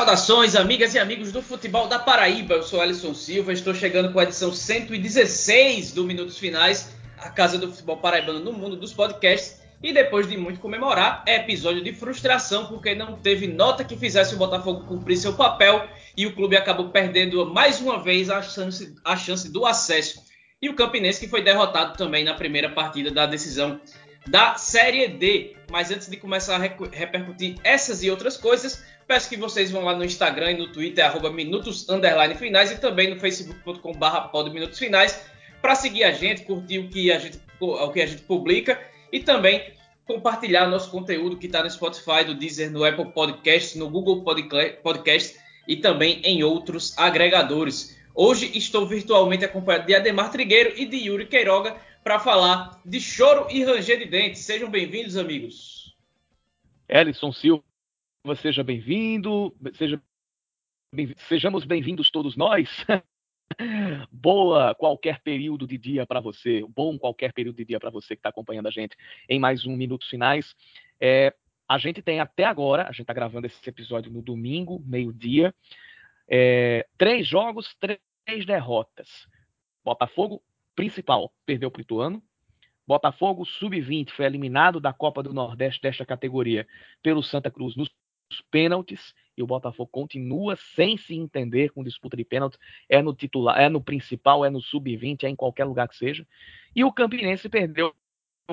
Saudações, amigas e amigos do futebol da Paraíba. Eu sou Alisson Silva, estou chegando com a edição 116 do Minutos Finais, a casa do futebol paraibano no mundo dos podcasts. E depois de muito comemorar, é episódio de frustração, porque não teve nota que fizesse o Botafogo cumprir seu papel e o clube acabou perdendo mais uma vez a chance, a chance do acesso. E o Campinense que foi derrotado também na primeira partida da decisão da Série D. Mas antes de começar a repercutir essas e outras coisas, peço que vocês vão lá no Instagram e no Twitter, arroba minutos finais, e também no facebook.com.br minutos finais, para seguir a gente, curtir o que a gente, o que a gente publica e também compartilhar nosso conteúdo que está no Spotify, do Deezer, no Apple Podcasts, no Google Podcasts e também em outros agregadores. Hoje estou virtualmente acompanhado de Ademar Trigueiro e de Yuri Queiroga para falar de choro e ranger de dentes. Sejam bem-vindos, amigos. Ellison Silva, seja bem-vindo. Seja bem sejamos bem-vindos todos nós. Boa qualquer período de dia para você, bom qualquer período de dia para você que está acompanhando a gente em mais um Minutos Finais. É, a gente tem até agora, a gente está gravando esse episódio no domingo, meio-dia, é, três jogos, três derrotas. Botafogo principal perdeu para o Ituano. Botafogo sub-20 foi eliminado da Copa do Nordeste desta categoria pelo Santa Cruz nos pênaltis e o Botafogo continua sem se entender com disputa de pênaltis. É no titular, é no principal, é no sub-20, é em qualquer lugar que seja. E o Campinense perdeu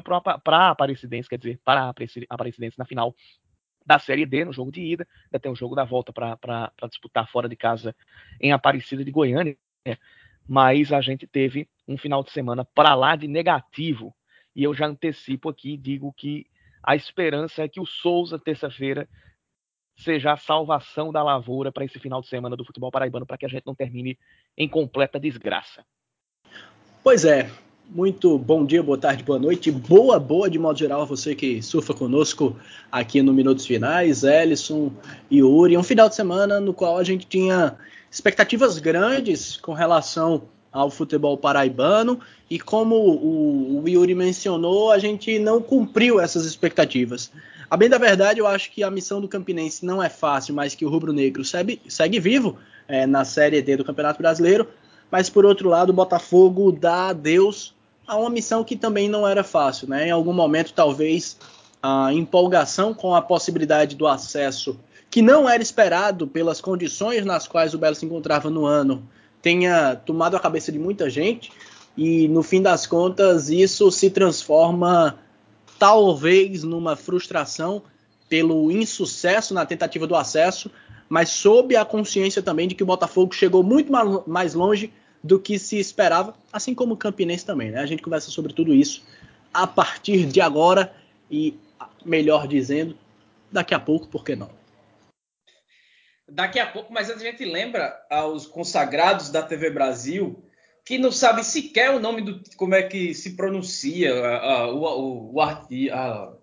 para a Aparecidense, quer dizer, para a Aparecidense na final da Série D, no jogo de ida. Ainda tem o jogo da volta para disputar fora de casa em Aparecida de Goiânia mas a gente teve um final de semana para lá de negativo. E eu já antecipo aqui e digo que a esperança é que o Souza, terça-feira, seja a salvação da lavoura para esse final de semana do futebol paraibano, para que a gente não termine em completa desgraça. Pois é, muito bom dia, boa tarde, boa noite, boa, boa de modo geral a você que surfa conosco aqui no Minutos Finais, Ellison e Uri. Um final de semana no qual a gente tinha expectativas grandes com relação ao futebol paraibano e como o, o, Yuri mencionou, a gente não cumpriu essas expectativas. A bem da verdade, eu acho que a missão do Campinense não é fácil, mas que o Rubro Negro segue, segue vivo é, na Série D do Campeonato Brasileiro. Mas por outro lado, o Botafogo dá adeus a uma missão que também não era fácil. Né? Em algum momento, talvez a empolgação com a possibilidade do acesso que não era esperado pelas condições nas quais o Belo se encontrava no ano, tenha tomado a cabeça de muita gente e no fim das contas isso se transforma talvez numa frustração pelo insucesso na tentativa do acesso, mas sob a consciência também de que o Botafogo chegou muito mais longe do que se esperava, assim como o Campinense também. Né? A gente conversa sobre tudo isso a partir de agora e, melhor dizendo, daqui a pouco, por que não? Daqui a pouco, mas a gente lembra aos consagrados da TV Brasil que não sabe sequer o nome do como é que se pronuncia a, o, o, a,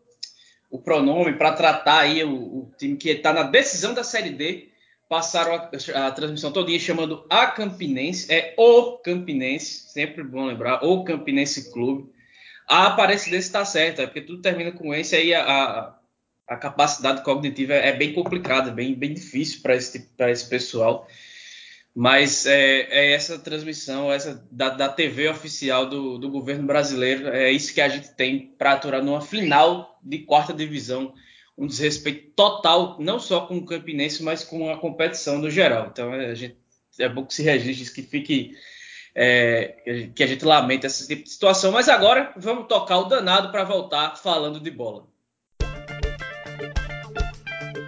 o, pronome para tratar aí o, o time que está na decisão da Série D. Passaram a, a transmissão todinha chamando a Campinense, é o Campinense, sempre bom lembrar, o Campinense Clube. A Aparecidense está certa, é porque tudo termina com esse aí a, a capacidade cognitiva é, bem complicada, bem, bem difícil para esse, esse pessoal. Mas é, é essa transmissão essa da, da TV oficial do, do, governo brasileiro, é isso que a gente tem para aturar numa final de quarta divisão. Um desrespeito total, não só com o Campinense, mas com a competição no geral. Então é, a gente, é bom que se registre, que fique. É, que a gente lamenta esse tipo de situação. Mas agora vamos tocar o danado para voltar falando de bola.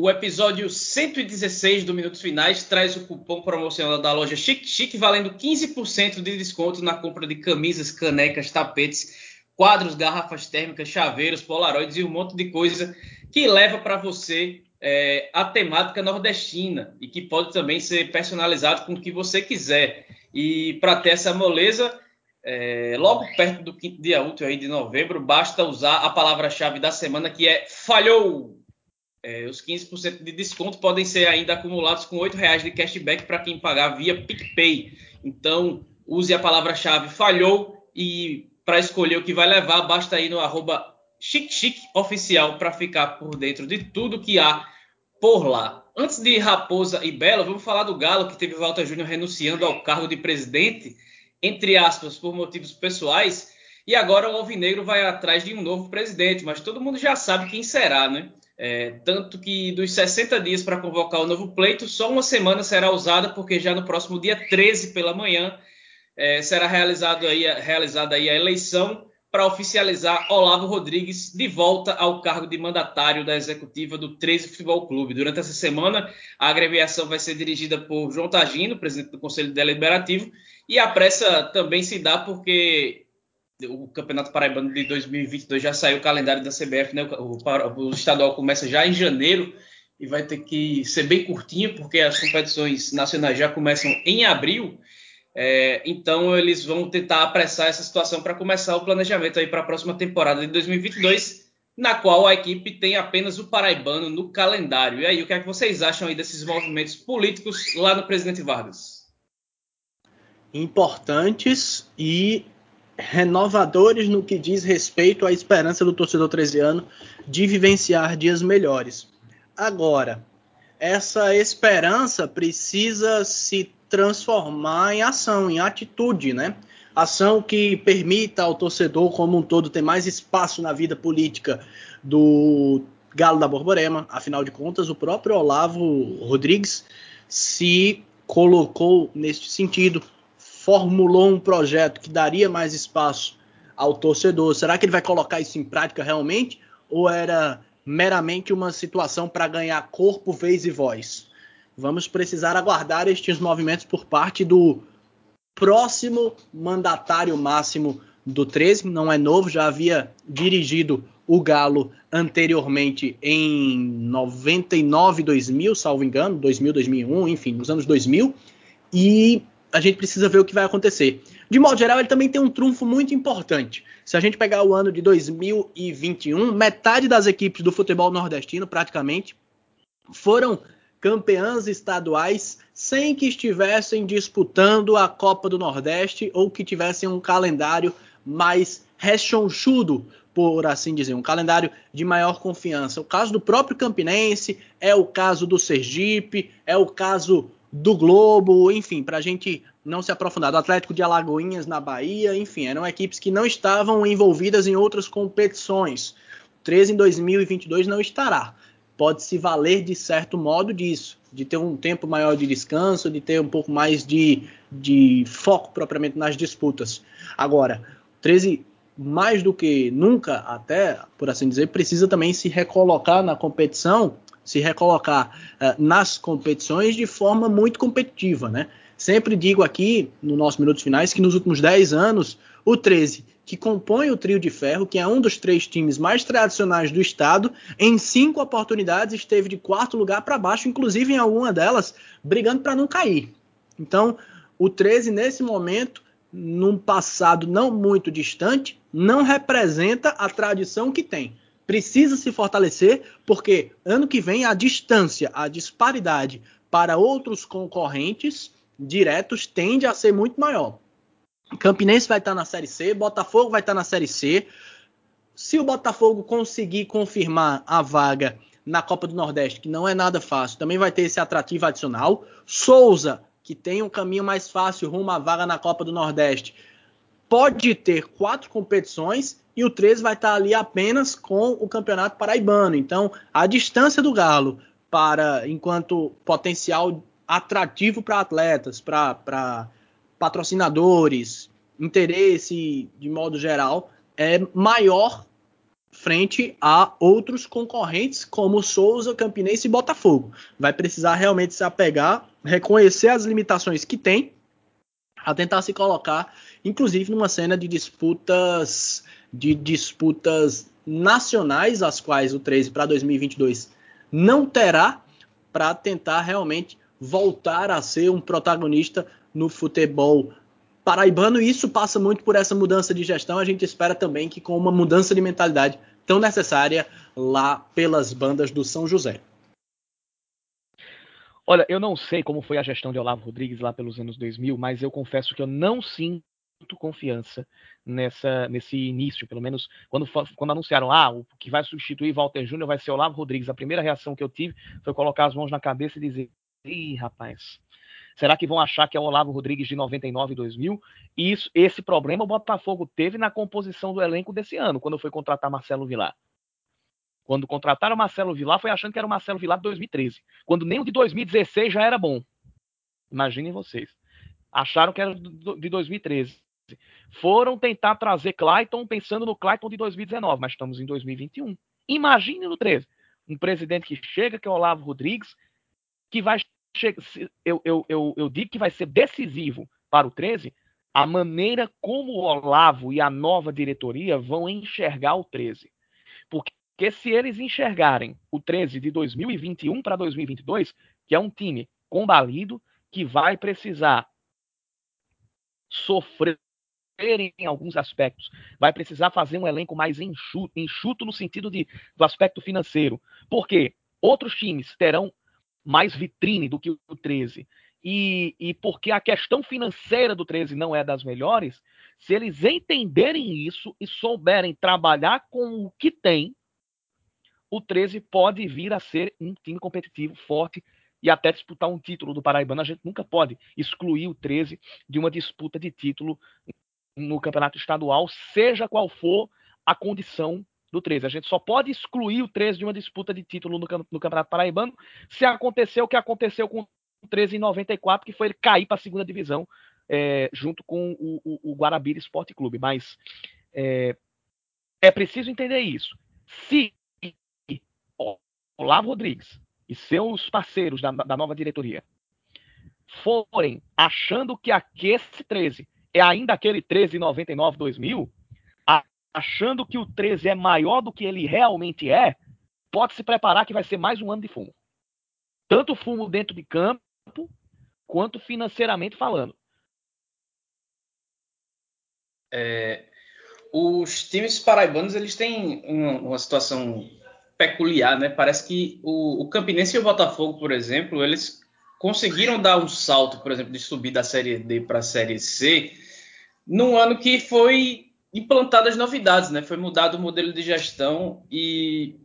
O episódio 116 do Minutos Finais traz o cupom promocional da loja Chic Chic, valendo 15% de desconto na compra de camisas, canecas, tapetes, quadros, garrafas térmicas, chaveiros, polaroids e um monte de coisa que leva para você é, a temática nordestina e que pode também ser personalizado com o que você quiser. E para ter essa moleza, é, logo perto do quinto dia útil aí de novembro, basta usar a palavra-chave da semana que é falhou. É, os 15% de desconto podem ser ainda acumulados com R$ reais de cashback para quem pagar via PicPay. Então, use a palavra-chave falhou e para escolher o que vai levar, basta ir no arroba oficial para ficar por dentro de tudo que há por lá. Antes de Raposa e Belo, vamos falar do Galo, que teve Walter Júnior renunciando ao cargo de presidente, entre aspas, por motivos pessoais, e agora o Alvinegro vai atrás de um novo presidente, mas todo mundo já sabe quem será, né? É, tanto que dos 60 dias para convocar o novo pleito, só uma semana será usada, porque já no próximo dia 13 pela manhã é, será realizado aí, realizada aí a eleição para oficializar Olavo Rodrigues de volta ao cargo de mandatário da executiva do 13 Futebol Clube. Durante essa semana, a agremiação vai ser dirigida por João Tagino, presidente do Conselho Deliberativo, e a pressa também se dá porque o Campeonato Paraibano de 2022 já saiu o calendário da CBF, né? O, o, estadual começa já em janeiro e vai ter que ser bem curtinho, porque as competições nacionais já começam em abril. É, então eles vão tentar apressar essa situação para começar o planejamento aí para a próxima temporada de 2022, na qual a equipe tem apenas o paraibano no calendário. E aí, o que é que vocês acham aí desses movimentos políticos lá no Presidente Vargas? Importantes e renovadores no que diz respeito à esperança do torcedor 13 ano de vivenciar dias melhores. Agora, essa esperança precisa se transformar em ação, em atitude, né? Ação que permita ao torcedor como um todo ter mais espaço na vida política do Galo da Borborema. Afinal de contas, o próprio Olavo Rodrigues se colocou neste sentido, formulou um projeto que daria mais espaço ao torcedor. Será que ele vai colocar isso em prática realmente? Ou era meramente uma situação para ganhar corpo, vez e voz? Vamos precisar aguardar estes movimentos por parte do próximo mandatário máximo do 13, não é novo, já havia dirigido o Galo anteriormente em 99, 2000, salvo engano, 2000, 2001, enfim, nos anos 2000, e a gente precisa ver o que vai acontecer. De modo geral, ele também tem um trunfo muito importante. Se a gente pegar o ano de 2021, metade das equipes do futebol nordestino, praticamente, foram campeãs estaduais sem que estivessem disputando a Copa do Nordeste ou que tivessem um calendário mais rechonchudo, por assim dizer, um calendário de maior confiança. O caso do próprio Campinense, é o caso do Sergipe, é o caso do Globo, enfim, para a gente não se aprofundar, do Atlético de Alagoinhas na Bahia, enfim, eram equipes que não estavam envolvidas em outras competições. O 13 em 2022 não estará. Pode se valer de certo modo disso, de ter um tempo maior de descanso, de ter um pouco mais de, de foco propriamente nas disputas. Agora, 13 mais do que nunca, até por assim dizer, precisa também se recolocar na competição se recolocar uh, nas competições de forma muito competitiva, né? Sempre digo aqui, no nosso Minutos Finais, que nos últimos 10 anos, o 13, que compõe o trio de ferro, que é um dos três times mais tradicionais do estado, em cinco oportunidades esteve de quarto lugar para baixo, inclusive em alguma delas brigando para não cair. Então, o 13, nesse momento, num passado não muito distante, não representa a tradição que tem precisa se fortalecer, porque ano que vem a distância, a disparidade para outros concorrentes diretos tende a ser muito maior. Campinense vai estar na Série C, Botafogo vai estar na Série C. Se o Botafogo conseguir confirmar a vaga na Copa do Nordeste, que não é nada fácil, também vai ter esse atrativo adicional. Souza, que tem um caminho mais fácil rumo à vaga na Copa do Nordeste, pode ter quatro competições e o 13 vai estar ali apenas com o Campeonato Paraibano. Então, a distância do Galo para enquanto potencial atrativo para atletas, para patrocinadores, interesse de modo geral é maior frente a outros concorrentes como Souza, Campinense e Botafogo. Vai precisar realmente se apegar, reconhecer as limitações que tem, a tentar se colocar, inclusive numa cena de disputas de disputas nacionais, as quais o 13 para 2022 não terá, para tentar realmente voltar a ser um protagonista no futebol paraibano. E isso passa muito por essa mudança de gestão. A gente espera também que com uma mudança de mentalidade tão necessária lá pelas bandas do São José. Olha, eu não sei como foi a gestão de Olavo Rodrigues lá pelos anos 2000, mas eu confesso que eu não sinto confiança nessa, nesse início, pelo menos quando, quando anunciaram ah, o que vai substituir Walter Júnior vai ser Olavo Rodrigues. A primeira reação que eu tive foi colocar as mãos na cabeça e dizer: ih, rapaz, será que vão achar que é o Olavo Rodrigues de 99 e 2000? E isso, esse problema o Botafogo teve na composição do elenco desse ano, quando foi contratar Marcelo Vilar. Quando contrataram Marcelo Vilar, foi achando que era o Marcelo Vilar de 2013. Quando nem o de 2016 já era bom. Imaginem vocês. Acharam que era de 2013. Foram tentar trazer Clayton pensando no Clayton de 2019, mas estamos em 2021. Imagine no 13. Um presidente que chega, que é o Olavo Rodrigues, que vai eu, eu, eu, eu digo que vai ser decisivo para o 13 a maneira como o Olavo e a nova diretoria vão enxergar o 13. Porque que se eles enxergarem o 13 de 2021 para 2022, que é um time combalido, que vai precisar sofrer em alguns aspectos, vai precisar fazer um elenco mais enxuto, enxuto no sentido de, do aspecto financeiro, porque outros times terão mais vitrine do que o 13, e, e porque a questão financeira do 13 não é das melhores, se eles entenderem isso e souberem trabalhar com o que tem, o 13 pode vir a ser um time competitivo, forte e até disputar um título do Paraibano. A gente nunca pode excluir o 13 de uma disputa de título no campeonato estadual, seja qual for a condição do 13. A gente só pode excluir o 13 de uma disputa de título no, no Campeonato Paraibano se acontecer o que aconteceu com o 13 em 94, que foi ele cair para a segunda divisão é, junto com o, o, o Guarabira Esporte Clube. Mas é, é preciso entender isso. Se Olavo Rodrigues e seus parceiros da, da nova diretoria forem achando que esse 13 é ainda aquele 1399-2000, achando que o 13 é maior do que ele realmente é, pode se preparar que vai ser mais um ano de fumo. Tanto fumo dentro de campo, quanto financeiramente falando. É, os times paraibanos eles têm uma, uma situação peculiar, né? Parece que o, o Campinense e o Botafogo, por exemplo, eles conseguiram dar um salto, por exemplo, de subir da Série D para a Série C, num ano que foi implantadas novidades, né? Foi mudado o modelo de gestão e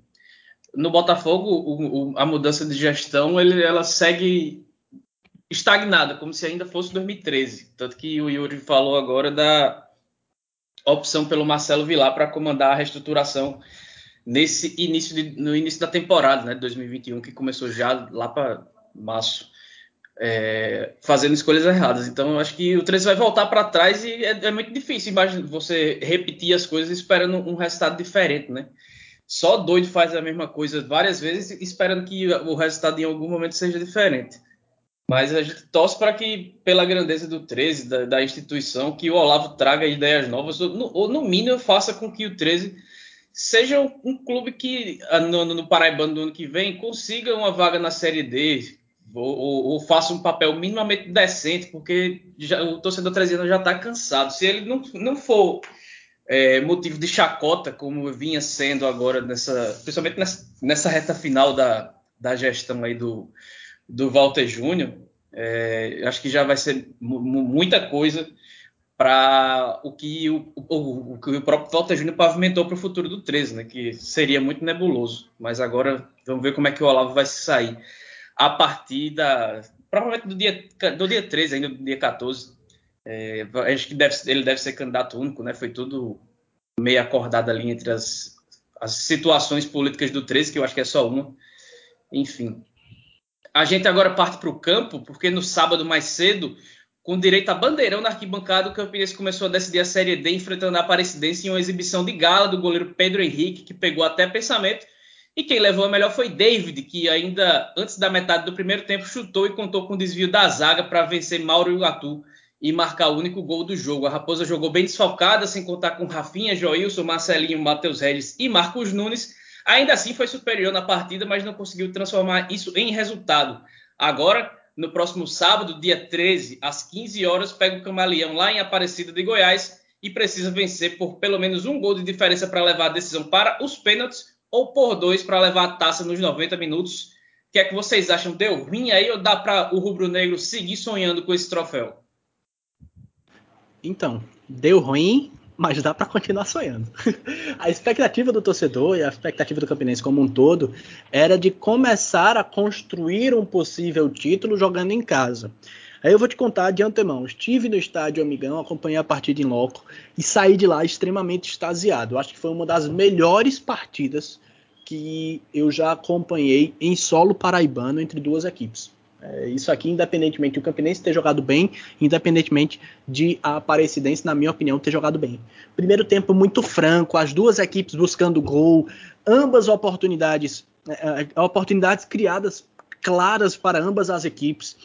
no Botafogo o, o, a mudança de gestão ele, ela segue estagnada, como se ainda fosse 2013. Tanto que o Yuri falou agora da opção pelo Marcelo Vilar para comandar a reestruturação nesse início de, no início da temporada, né, de 2021, que começou já lá para março, é, fazendo escolhas erradas. Então, eu acho que o 13 vai voltar para trás e é, é, muito difícil imagina, você repetir as coisas esperando um resultado diferente, né? Só doido faz a mesma coisa várias vezes esperando que o resultado em algum momento seja diferente. Mas a gente torce para que, pela grandeza do 13, da, da, instituição, que o Olavo traga ideias novas, ou no, ou no mínimo faça com que o 13 seja um clube que ah, no, no Paraibano do ano que vem consiga uma vaga na Série D ou, ou, faça um papel minimamente decente, porque já, o torcedor trezeno já está cansado. Se ele não, não for é, motivo de chacota, como vinha sendo agora, nessa, principalmente nessa, nessa reta final da, da gestão aí do, do Walter Júnior, é, acho que já vai ser muita coisa para o o, o, que o próprio Walter Júnior pavimentou para o futuro do 13, né, que seria muito nebuloso. Mas agora vamos ver como é que o Olavo vai sair a partir da. Provavelmente do dia, do dia 13, ainda do dia 14. É, acho que deve, ele deve ser candidato único, né? Foi tudo meio acordado ali entre as, as situações políticas do 13, que eu acho que é só uma. Enfim. A gente agora parte para o campo, porque no sábado mais cedo com direito a bandeirão na arquibancada, o Campinense começou a decidir a Série D enfrentando a Aparecidense em uma exibição de gala do goleiro Pedro Henrique, que pegou até pensamento. E quem levou a melhor foi David, que ainda antes da metade do primeiro tempo chutou e contou com o desvio da zaga para vencer Mauro Iguatu e marcar o único gol do jogo. A Raposa jogou bem desfalcada, sem contar com Rafinha, Joilson, Marcelinho, Matheus Regis e Marcos Nunes. Ainda assim foi superior na partida, mas não conseguiu transformar isso em resultado. Agora no próximo sábado, dia 13, às 15 horas, pega o Camaleão lá em Aparecida de Goiás e precisa vencer por pelo menos um gol de diferença para levar a decisão para os pênaltis ou por dois para levar a taça nos 90 minutos. O que é que vocês acham? Deu ruim aí ou dá para o rubro-negro seguir sonhando com esse troféu? Então, deu ruim, mas dá para continuar sonhando. a expectativa do torcedor e a expectativa do Campinense como um todo era de começar a construir um possível título jogando em casa. Aí eu vou te contar de antemão. Estive no estádio Amigão, acompanhei a partida em loco e saí de lá extremamente extasiado. Acho que foi uma das melhores partidas que eu já acompanhei em solo paraibano entre duas equipes. É, isso aqui, independentemente do Campinense ter jogado bem, independentemente de a Aparecidense, na minha opinião, ter jogado bem. Primeiro tempo muito franco, as duas equipes buscando gol, ambas oportunidades, é, é oportunidades criadas claras para ambas as equipes.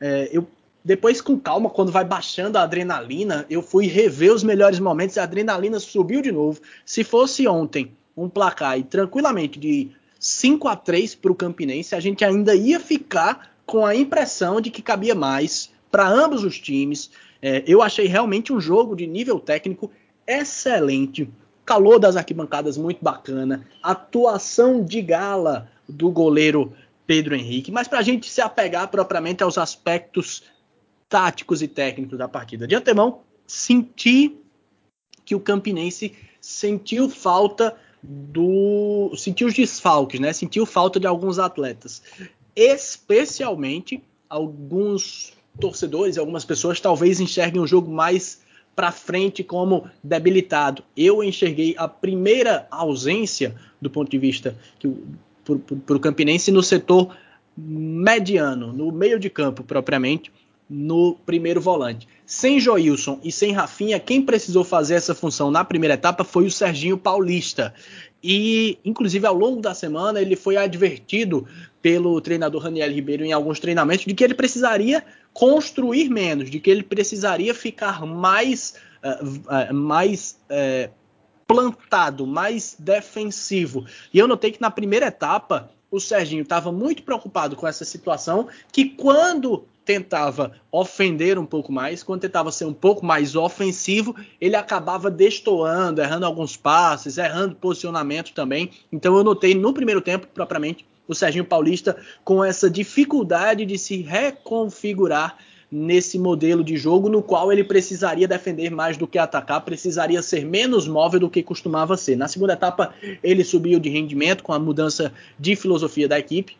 É, eu depois, com calma, quando vai baixando a adrenalina, eu fui rever os melhores momentos e a adrenalina subiu de novo. Se fosse ontem um placar e tranquilamente de 5 a 3 para o Campinense, a gente ainda ia ficar com a impressão de que cabia mais para ambos os times. É, eu achei realmente um jogo de nível técnico excelente. Calor das arquibancadas muito bacana. Atuação de gala do goleiro Pedro Henrique. Mas para a gente se apegar propriamente aos aspectos táticos e técnicos da partida. De antemão, senti que o Campinense sentiu falta do. sentiu os desfalques, né? Sentiu falta de alguns atletas. Especialmente alguns torcedores, algumas pessoas talvez enxerguem o jogo mais para frente como debilitado. Eu enxerguei a primeira ausência do ponto de vista para o Campinense no setor mediano, no meio de campo propriamente, no primeiro volante. Sem Joilson e sem Rafinha, quem precisou fazer essa função na primeira etapa foi o Serginho Paulista. E, inclusive, ao longo da semana, ele foi advertido pelo treinador Raniel Ribeiro em alguns treinamentos de que ele precisaria construir menos, de que ele precisaria ficar mais, uh, uh, mais uh, plantado, mais defensivo. E eu notei que na primeira etapa o Serginho estava muito preocupado com essa situação, que quando tentava ofender um pouco mais, quando tentava ser um pouco mais ofensivo, ele acabava destoando, errando alguns passes, errando posicionamento também. Então eu notei no primeiro tempo, propriamente, o Serginho Paulista com essa dificuldade de se reconfigurar nesse modelo de jogo no qual ele precisaria defender mais do que atacar, precisaria ser menos móvel do que costumava ser. Na segunda etapa, ele subiu de rendimento com a mudança de filosofia da equipe,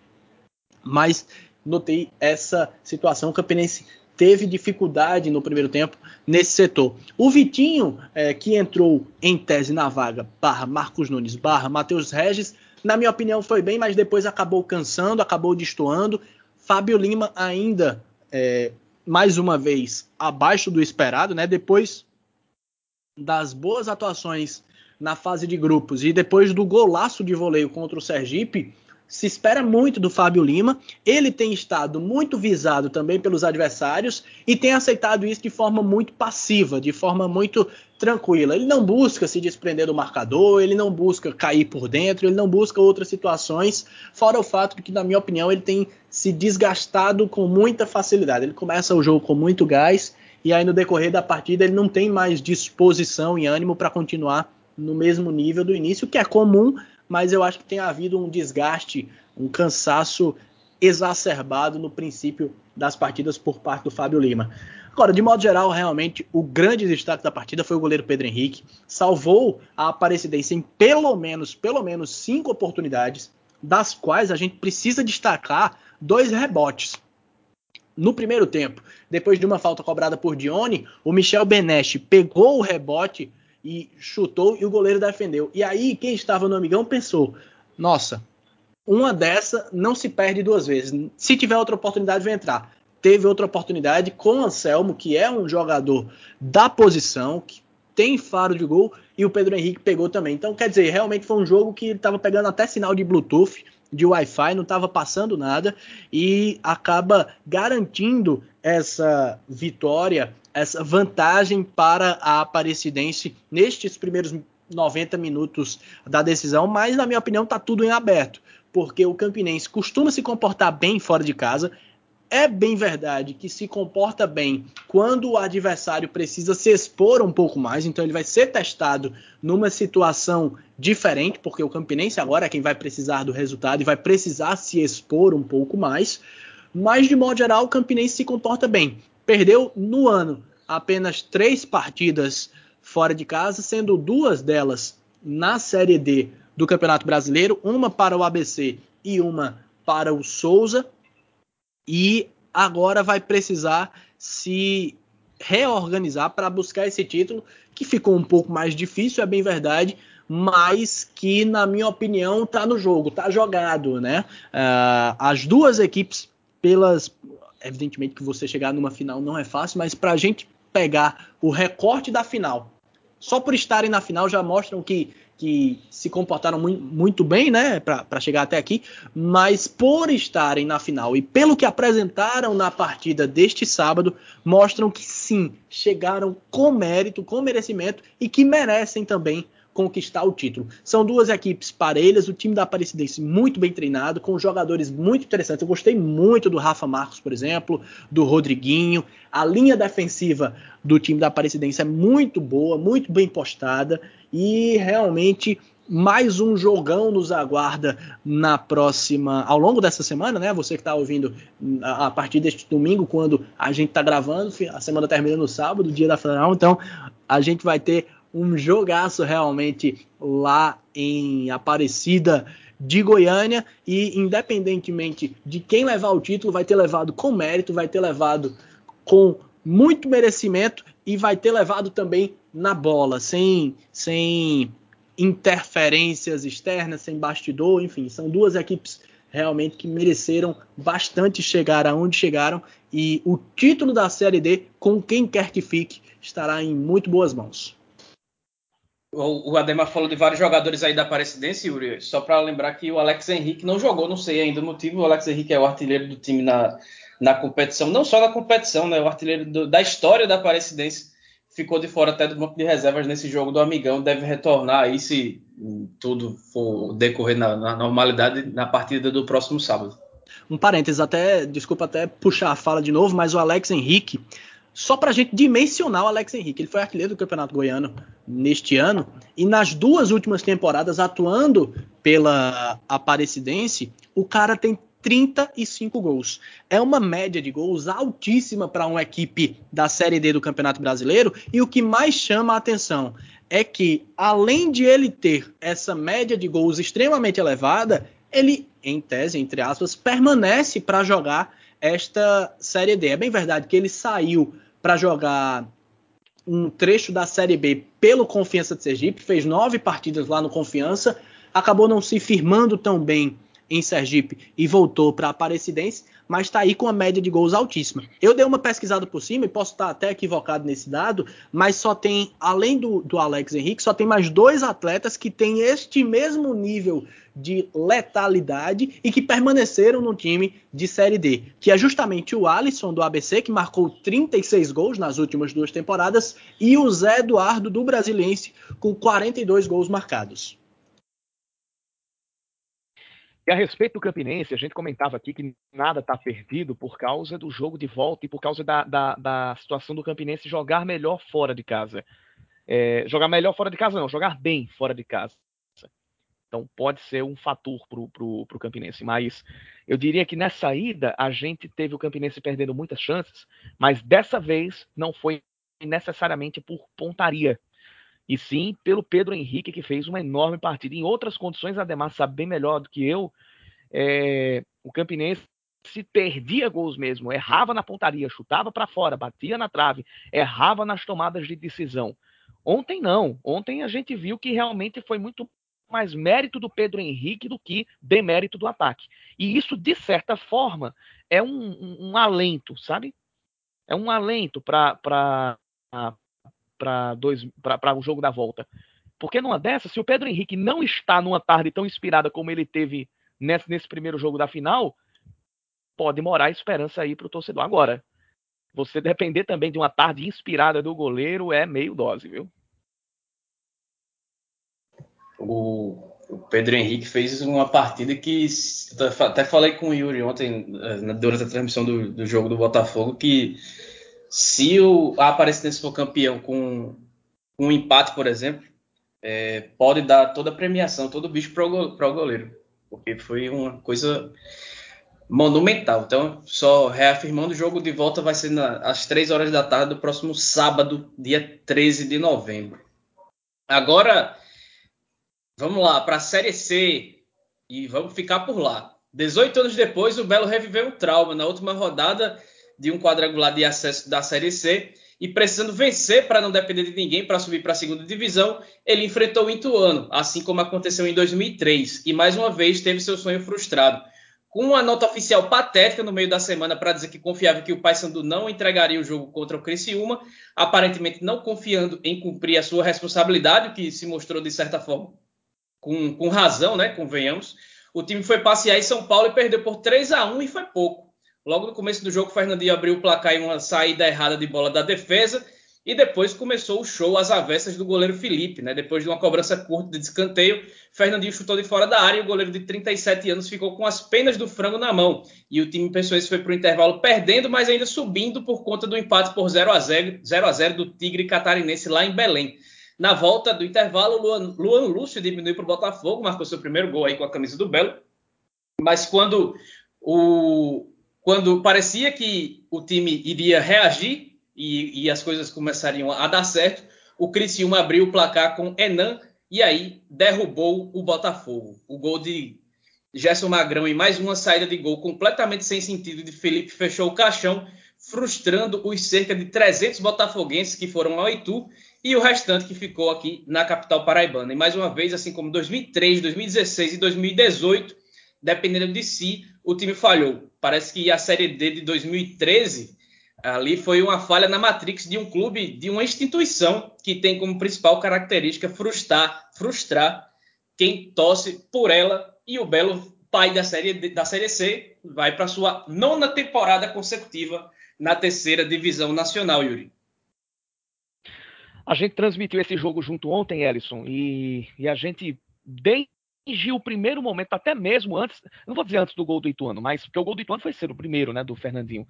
mas notei essa situação. O Campinense teve dificuldade no primeiro tempo nesse setor. O Vitinho, é, que entrou em tese na vaga, barra Marcos Nunes, barra Matheus Regis, na minha opinião foi bem, mas depois acabou cansando, acabou destoando. Fábio Lima ainda, é, mais uma vez, abaixo do esperado, né? Depois das boas atuações na fase de grupos e depois do golaço de voleio contra o Sergipe, se espera muito do Fábio Lima. Ele tem estado muito visado também pelos adversários e tem aceitado isso de forma muito passiva, de forma muito tranquila. Ele não busca se desprender do marcador, ele não busca cair por dentro, ele não busca outras situações, fora o fato de que, na minha opinião, ele tem se desgastado com muita facilidade. Ele começa o jogo com muito gás e aí no decorrer da partida ele não tem mais disposição e ânimo para continuar no mesmo nível do início, que é comum mas eu acho que tem havido um desgaste, um cansaço exacerbado no princípio das partidas por parte do Fábio Lima. Agora, de modo geral, realmente o grande destaque da partida foi o goleiro Pedro Henrique, salvou a Aparecidense em pelo menos, pelo menos cinco oportunidades, das quais a gente precisa destacar dois rebotes. No primeiro tempo, depois de uma falta cobrada por Dione, o Michel Benesch pegou o rebote e chutou e o goleiro defendeu. E aí quem estava no amigão pensou: nossa, uma dessa não se perde duas vezes. Se tiver outra oportunidade, vai entrar. Teve outra oportunidade com o Anselmo, que é um jogador da posição, que tem faro de gol, e o Pedro Henrique pegou também. Então, quer dizer, realmente foi um jogo que estava pegando até sinal de Bluetooth, de Wi-Fi, não estava passando nada, e acaba garantindo essa vitória essa vantagem para a Aparecidense nestes primeiros 90 minutos da decisão, mas na minha opinião está tudo em aberto, porque o Campinense costuma se comportar bem fora de casa, é bem verdade que se comporta bem quando o adversário precisa se expor um pouco mais, então ele vai ser testado numa situação diferente, porque o Campinense agora é quem vai precisar do resultado e vai precisar se expor um pouco mais. Mas de modo geral, o Campinense se comporta bem. Perdeu no ano apenas três partidas fora de casa, sendo duas delas na Série D do Campeonato Brasileiro, uma para o ABC e uma para o Souza e agora vai precisar se reorganizar para buscar esse título, que ficou um pouco mais difícil, é bem verdade, mas que, na minha opinião, está no jogo, está jogado, né? Uh, as duas equipes, pelas. Evidentemente que você chegar numa final não é fácil, mas para a gente pegar o recorte da final, só por estarem na final já mostram que que se comportaram muito, bem, né, para chegar até aqui, mas por estarem na final e pelo que apresentaram na partida deste sábado, mostram que sim, chegaram com mérito, com merecimento e que merecem também conquistar o título. São duas equipes parelhas, o time da Aparecidense muito bem treinado, com jogadores muito interessantes. Eu gostei muito do Rafa Marcos, por exemplo, do Rodriguinho. A linha defensiva do time da Aparecidense é muito boa, muito bem postada e realmente mais um jogão nos aguarda na próxima, ao longo dessa semana, né? Você que está ouvindo a, partir deste domingo, quando a gente está gravando, a semana termina no sábado, dia da final, então a gente vai ter um jogaço realmente lá em Aparecida de Goiânia e independentemente de quem levar o título, vai ter levado com mérito, vai ter levado com muito merecimento e vai ter levado também na bola, sem, sem interferências externas, sem bastidor, enfim, são duas equipes realmente que mereceram bastante chegar aonde chegaram e o título da Série D, com quem quer que fique, estará em muito boas mãos. O, Ademar falou de vários jogadores aí da Aparecidense, Yuri. Só para lembrar que o Alex Henrique não jogou, não sei ainda o motivo. O Alex Henrique é o artilheiro do time na, na competição, não só na competição, né? O artilheiro do, da história da Aparecidense ficou de fora até do banco de reservas nesse jogo do Amigão, deve retornar aí se tudo for decorrer na, na normalidade na partida do próximo sábado. Um parênteses, até, desculpa até puxar a fala de novo, mas o Alex Henrique, só para a gente dimensionar o Alex Henrique, ele foi artilheiro do Campeonato Goiano neste ano e nas duas últimas temporadas atuando pela Aparecidense, o cara tem 35 gols. É uma média de gols altíssima para uma equipe da Série D do Campeonato Brasileiro. E o que mais chama a atenção é que, além de ele ter essa média de gols extremamente elevada, ele, em tese, entre aspas, permanece para jogar esta Série D. É bem verdade que ele saiu para jogar um trecho da Série B pelo Confiança de Sergipe, fez nove partidas lá no Confiança, acabou não se firmando tão bem em Sergipe e voltou para a Aparecidense, mas está aí com a média de gols altíssima. Eu dei uma pesquisada por cima e posso estar até equivocado nesse dado, mas só tem, além do, do Alex Henrique, só tem mais dois atletas que têm este mesmo nível de letalidade e que permaneceram no time de Série D, que é justamente o Alisson do ABC, que marcou 36 gols nas últimas duas temporadas, e o Zé Eduardo do Brasiliense, com 42 gols marcados. E a respeito do Campinense, a gente comentava aqui que nada está perdido por causa do jogo de volta e por causa da, da, da situação do Campinense jogar melhor fora de casa. É, jogar melhor fora de casa, não, jogar bem fora de casa. Então pode ser um fator para o Campinense. Mas eu diria que nessa ida a gente teve o Campinense perdendo muitas chances, mas dessa vez não foi necessariamente por pontaria e sim pelo Pedro Henrique, que fez uma enorme partida. Em outras condições, Ademar sabe bem melhor do que eu, é, o Campinense se perdia gols mesmo, errava na pontaria, chutava para fora, batia na trave, errava nas tomadas de decisão. Ontem não, ontem a gente viu que realmente foi muito mais mérito do Pedro Henrique do que demérito do ataque. E isso, de certa forma, é um, um, um alento, sabe? É um alento para para o jogo da volta. Porque numa dessas, se o Pedro Henrique não está numa tarde tão inspirada como ele teve nesse, nesse primeiro jogo da final, pode morar esperança aí para o torcedor. Agora, você depender também de uma tarde inspirada do goleiro é meio dose, viu? O, o Pedro Henrique fez uma partida que até falei com o Yuri ontem eh, durante a transmissão do, do jogo do Botafogo que se o a Aparecidense for campeão com um empate, por exemplo, é, pode dar toda a premiação, todo o bicho para o goleiro, porque foi uma coisa monumental. Então, só reafirmando, o jogo de volta vai ser na, às 3 horas da tarde do próximo sábado, dia 13 de novembro. Agora, vamos lá para a Série C e vamos ficar por lá. 18 anos depois, o Belo reviveu um trauma na última rodada de um quadrangular de acesso da Série C e precisando vencer para não depender de ninguém para subir para a segunda divisão, ele enfrentou o Ituano, assim como aconteceu em 2003, e mais uma vez teve seu sonho frustrado com uma nota oficial patética no meio da semana para dizer que confiava que o Paysandu não entregaria o jogo contra o Criciúma, aparentemente não confiando em cumprir a sua responsabilidade, o que se mostrou de certa forma com, com razão, né? Convenhamos. O time foi passear em São Paulo e perdeu por 3 a 1 e foi pouco. Logo no começo do jogo, o Fernandinho abriu o placar em uma saída errada de bola da defesa e depois começou o show às avessas do goleiro Felipe, né? Depois de uma cobrança curta de descanteio, Fernandinho chutou de fora da área e o goleiro de 37 anos ficou com as penas do frango na mão. E o time Pessoas foi para o intervalo perdendo, mas ainda subindo por conta do empate por 0 a 0, 0 a 0 do Tigre Catarinense lá em Belém. Na volta do intervalo, Luan, Luan Lúcio diminuiu para o Botafogo, marcou seu primeiro gol aí com a camisa do Belo. Mas quando o quando parecia que o time iria reagir, e, e as coisas começariam a dar certo, o Criciúma abriu o placar com Enan e aí derrubou o Botafogo. O gol de Gerson Magrão e mais uma saída de gol completamente sem sentido de Felipe fechou o caixão, frustrando os cerca de 300 botafoguenses que foram ao Itu e o restante que ficou aqui na capital paraibana. E mais uma vez, assim como 2003, 2016 e 2018, dependendo de si, o time falhou. Parece que a Série D de 2013 Ali foi uma falha na matrix de um clube, de uma instituição que tem como principal característica frustrar, frustrar quem torce por ela. E o Belo, pai da série, da série C, vai para sua nona temporada consecutiva na terceira divisão nacional, Yuri. A gente transmitiu esse jogo junto ontem, Ellison, e, e a gente, desde desde o primeiro momento, até mesmo antes, não vou dizer antes do gol do Ituano, mas porque o gol do Ituano foi ser o primeiro, né, do Fernandinho.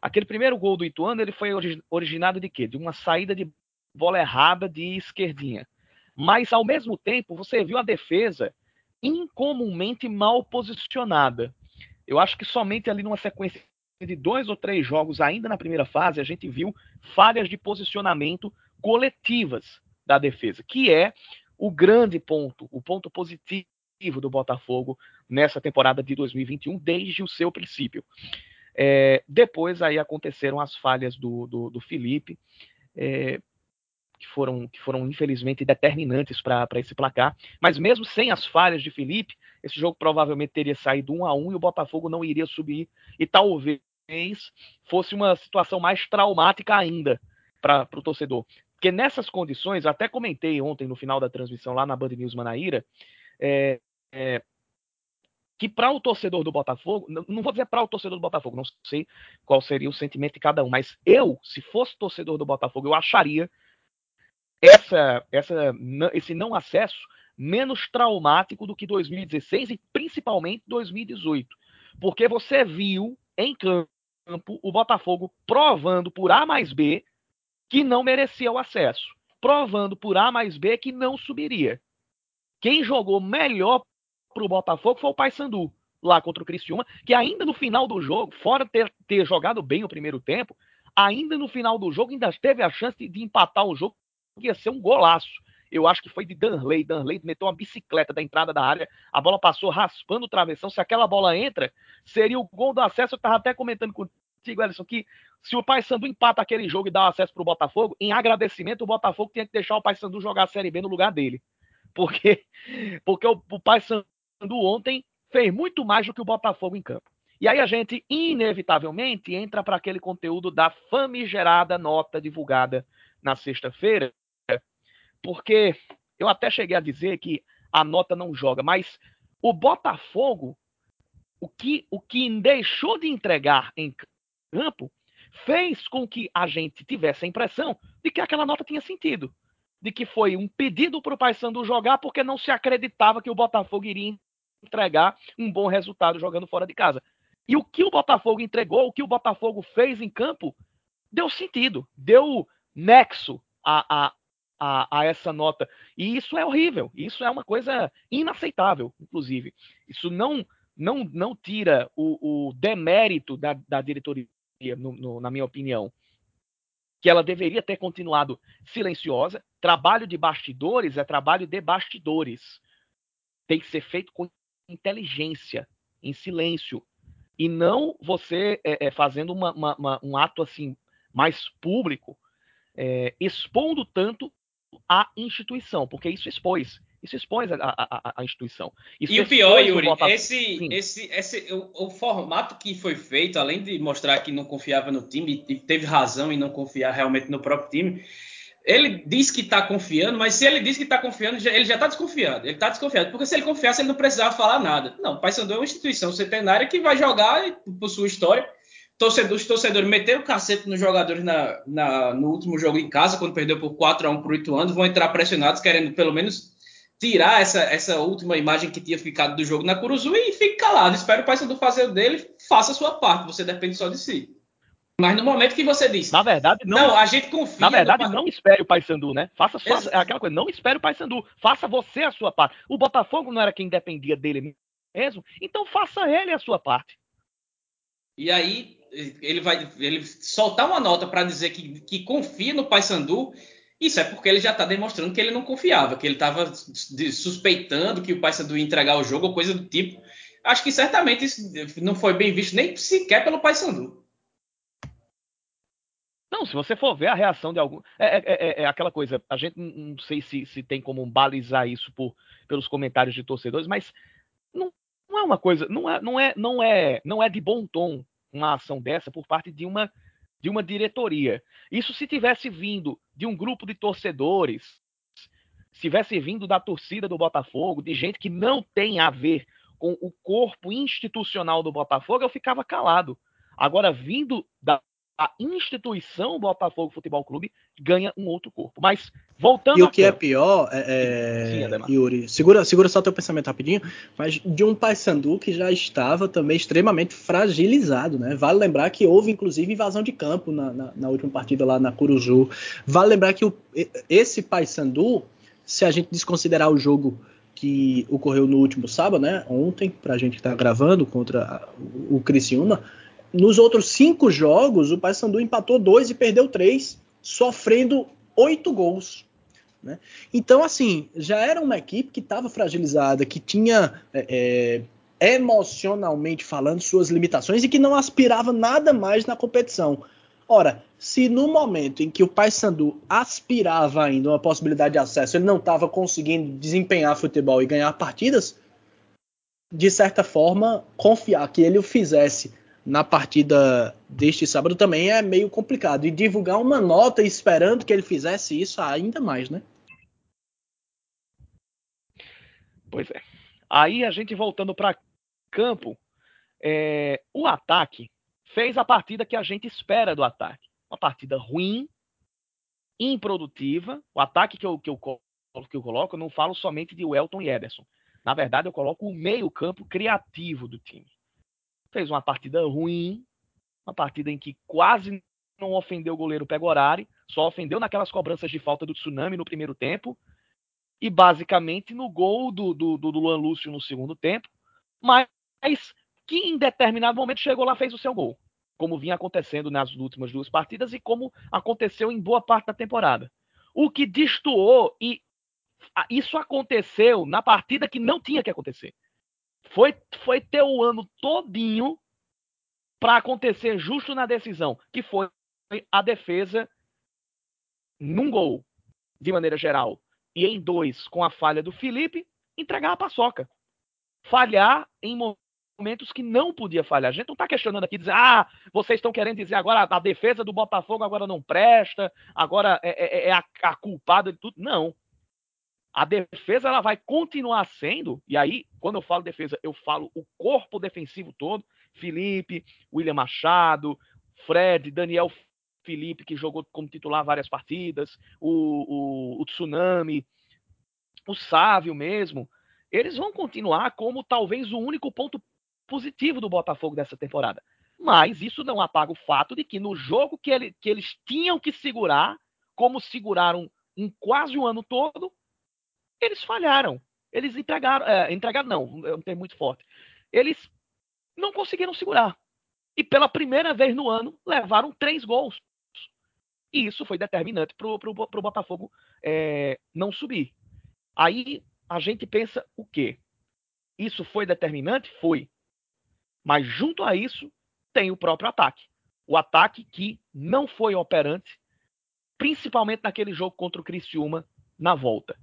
Aquele primeiro gol do Ituano, ele foi originado de quê? De uma saída de bola errada de esquerdinha. Mas ao mesmo tempo, você viu a defesa incomumente mal posicionada. Eu acho que somente ali numa sequência de dois ou três jogos, ainda na primeira fase, a gente viu falhas de posicionamento coletivas da defesa, que é o grande ponto, o ponto positivo do Botafogo nessa temporada de 2021, desde o seu princípio. É, depois aí aconteceram as falhas do, do, do Felipe, é, que, foram, que foram infelizmente determinantes para esse placar. Mas mesmo sem as falhas de Felipe, esse jogo provavelmente teria saído um a um e o Botafogo não iria subir. E talvez fosse uma situação mais traumática ainda para o torcedor. Porque nessas condições, até comentei ontem no final da transmissão lá na Band News Manaíra, é, é, que para o torcedor do Botafogo, não vou dizer para o torcedor do Botafogo, não sei qual seria o sentimento de cada um, mas eu, se fosse torcedor do Botafogo, eu acharia essa, essa, esse não acesso menos traumático do que 2016 e principalmente 2018. Porque você viu em campo o Botafogo provando por A mais B que não merecia o acesso, provando por A mais B que não subiria. Quem jogou melhor para o Botafogo foi o Paysandu, lá contra o Criciúma, que ainda no final do jogo, fora ter, ter jogado bem o primeiro tempo, ainda no final do jogo ainda teve a chance de, de empatar o jogo, que ia ser um golaço. Eu acho que foi de Danley. Danley meteu uma bicicleta da entrada da área, a bola passou raspando o travessão. Se aquela bola entra, seria o gol do acesso. Eu estava até comentando contigo, Alisson, que se o Paysandu empata aquele jogo e dá acesso para o Botafogo, em agradecimento, o Botafogo tinha que deixar o Paysandu jogar a Série B no lugar dele. Porque, porque o, o Paysandu ontem fez muito mais do que o Botafogo em campo. E aí a gente, inevitavelmente, entra para aquele conteúdo da famigerada nota divulgada na sexta-feira, porque eu até cheguei a dizer que a nota não joga, mas o Botafogo, o que, o que deixou de entregar em campo, fez com que a gente tivesse a impressão de que aquela nota tinha sentido. de que foi um pedido para o Paysandu jogar porque não se acreditava que o Botafogo iria entregar um bom resultado jogando fora de casa. E o que o Botafogo entregou, o que o Botafogo fez em campo, deu sentido, deu nexo a, a, a, a, essa nota. E isso é horrível, isso é uma coisa inaceitável, inclusive. Isso não não, não tira o, o demérito da, da diretoria, no, no, na minha opinião que ela deveria ter continuado silenciosa. Trabalho de bastidores é trabalho de bastidores. Tem que ser feito com inteligência, em silêncio. E não você é, é, fazendo uma, uma, uma, um ato assim mais público, é, expondo tanto a instituição, porque isso expôs. Isso expõe a, a, a instituição. Isso e o pior, Yuri, esse, esse, esse, o, o, formato que foi feito, além de mostrar que não confiava no time, e teve razão em não confiar realmente no próprio time, ele diz que está confiando, mas se ele diz que está confiando, ele já está desconfiado. Ele está desconfiado, porque se ele confiasse, ele não precisava falar nada. Não, o Paysandu é uma instituição centenária que vai jogar por sua história. Torcedor, os torcedores meteram o cacete nos jogadores na, na, no último jogo em casa, quando perdeu por 4 a 1 por 8 anos, vão entrar pressionados, querendo pelo menos tirar essa, essa última imagem que tinha ficado do jogo na Curuzu e fique calado. Espero o Paysandu fazer o dele, faça a sua parte, você depende só de si. Mas no momento que você diz, na verdade, não, não a gente confia. Na verdade, não espere o Paysandu, né? Faça é aquela coisa, não espere o Paysandu, faça você a sua parte. O Botafogo não era quem dependia dele mesmo, então faça ele a sua parte. E aí ele vai ele soltar uma nota para dizer que, que confia no Paysandu isso é porque ele já está demonstrando que ele não confiava, que ele estava suspeitando que o Paysandu ia entregar o jogo ou coisa do tipo. Acho que certamente isso não foi bem visto nem sequer pelo Paysandu. Não, se você for ver a reação de algum. É, é, é, é aquela coisa, a gente não sei se, se tem como balizar isso por, pelos comentários de torcedores, mas não, não é uma coisa. Não é, não, é, não, é, não é de bom tom uma ação dessa por parte de uma de uma diretoria. Isso se tivesse vindo de um grupo de torcedores, se tivesse vindo da torcida do Botafogo, de gente que não tem a ver com o corpo institucional do Botafogo, eu ficava calado. Agora, vindo da instituição Botafogo Futebol Clube, ganha um outro corpo. Mas Voltando e o que é pior, é, é, Yuri, segura, segura só teu pensamento rapidinho, mas de um Paysandu que já estava também extremamente fragilizado, né? Vale lembrar que houve inclusive invasão de campo na, na, na última partida lá na Curuzu. Vale lembrar que o, esse Paysandu, se a gente desconsiderar o jogo que ocorreu no último sábado, né? Ontem, para a gente que está gravando contra o Criciúma, nos outros cinco jogos o Paysandu empatou dois e perdeu três, sofrendo oito gols. Né? Então, assim, já era uma equipe que estava fragilizada, que tinha é, é, emocionalmente falando suas limitações e que não aspirava nada mais na competição. Ora, se no momento em que o Paysandu aspirava ainda uma possibilidade de acesso, ele não estava conseguindo desempenhar futebol e ganhar partidas, de certa forma, confiar que ele o fizesse na partida deste sábado também é meio complicado. E divulgar uma nota esperando que ele fizesse isso ainda mais, né? Pois é. Aí a gente voltando para campo, é, o ataque fez a partida que a gente espera do ataque. Uma partida ruim, improdutiva. O ataque que eu, que eu, que eu coloco, eu não falo somente de Welton e Ederson. Na verdade, eu coloco o meio-campo criativo do time. Fez uma partida ruim, uma partida em que quase não ofendeu o goleiro Pegorari, só ofendeu naquelas cobranças de falta do Tsunami no primeiro tempo e basicamente no gol do, do, do Luan Lúcio no segundo tempo, mas que em determinado momento chegou lá fez o seu gol, como vinha acontecendo nas últimas duas partidas e como aconteceu em boa parte da temporada. O que destoou e isso aconteceu na partida que não tinha que acontecer. Foi, foi ter o ano todinho para acontecer justo na decisão, que foi a defesa num gol, de maneira geral e em dois com a falha do Felipe, entregar a paçoca. Falhar em momentos que não podia falhar. A gente não está questionando aqui, dizer, ah, vocês estão querendo dizer agora a defesa do Botafogo agora não presta, agora é, é, é a, a culpada de tudo. Não. A defesa ela vai continuar sendo, e aí, quando eu falo defesa, eu falo o corpo defensivo todo: Felipe, William Machado, Fred, Daniel Felipe, que jogou como titular várias partidas, o, o, o Tsunami, o Sávio mesmo, eles vão continuar como talvez o único ponto positivo do Botafogo dessa temporada. Mas isso não apaga o fato de que no jogo que, ele, que eles tinham que segurar, como seguraram um, quase o ano todo, eles falharam. Eles entregaram, é, entregaram não, é um termo muito forte. Eles não conseguiram segurar. E pela primeira vez no ano, levaram três gols. E isso foi determinante para o Botafogo é, não subir. Aí a gente pensa o quê? Isso foi determinante? Foi. Mas junto a isso, tem o próprio ataque. O ataque que não foi operante, principalmente naquele jogo contra o Criciúma na volta.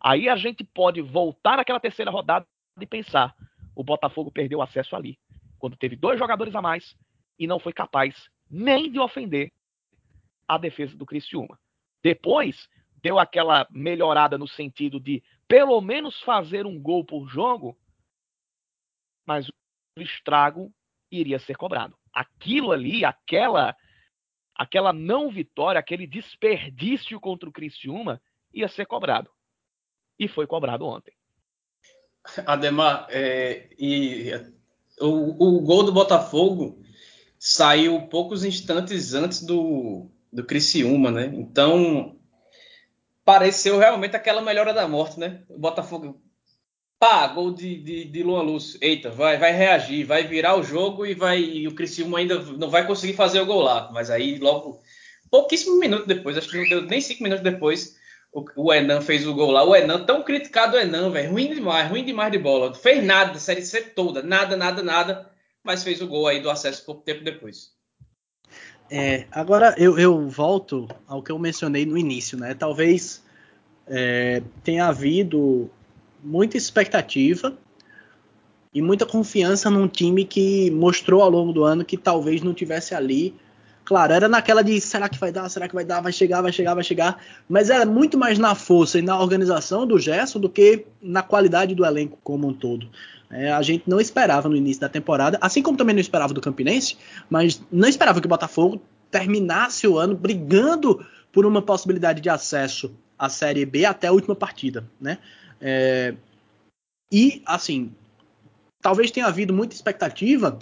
Aí a gente pode voltar naquela terceira rodada e pensar: o Botafogo perdeu acesso ali, quando teve dois jogadores a mais e não foi capaz nem de ofender a defesa do Criciúma. Depois deu aquela melhorada no sentido de pelo menos fazer um gol por jogo, mas o estrago iria ser cobrado. Aquilo ali, aquela aquela não vitória, aquele desperdício contra o Criciúma ia ser cobrado. E foi cobrado ontem. Ademar, é, e o, o gol do Botafogo saiu poucos instantes antes do, do Criciúma, né? Então, pareceu realmente aquela melhora da morte, né? O Botafogo Pá, gol de, de, de Luan Lúcio. Eita, vai, vai reagir, vai virar o jogo e vai e o Criciúma ainda não vai conseguir fazer o gol lá. Mas aí, logo, pouquíssimo minuto depois, acho que não deu nem cinco minutos depois, o, Enan fez o gol lá. O Enan, tão criticado o Enan, velho, ruim demais, ruim demais de bola. Fez nada, série C toda, nada, nada, nada, mas fez o gol aí do acesso pouco tempo depois. É, agora eu, eu volto ao que eu mencionei no início, né? Talvez é, tenha havido muita expectativa e muita confiança num time que mostrou ao longo do ano que talvez não tivesse ali. Claro, era naquela de será que vai dar, será que vai dar, vai chegar, vai chegar, vai chegar, mas era muito mais na força e na organização do Gerson do que na qualidade do elenco como um todo. É, a gente não esperava no início da temporada, assim como também não esperava do Campinense, mas não esperava que o Botafogo terminasse o ano brigando por uma possibilidade de acesso à Série B até a última partida, né? É, e, assim, talvez tenha havido muita expectativa,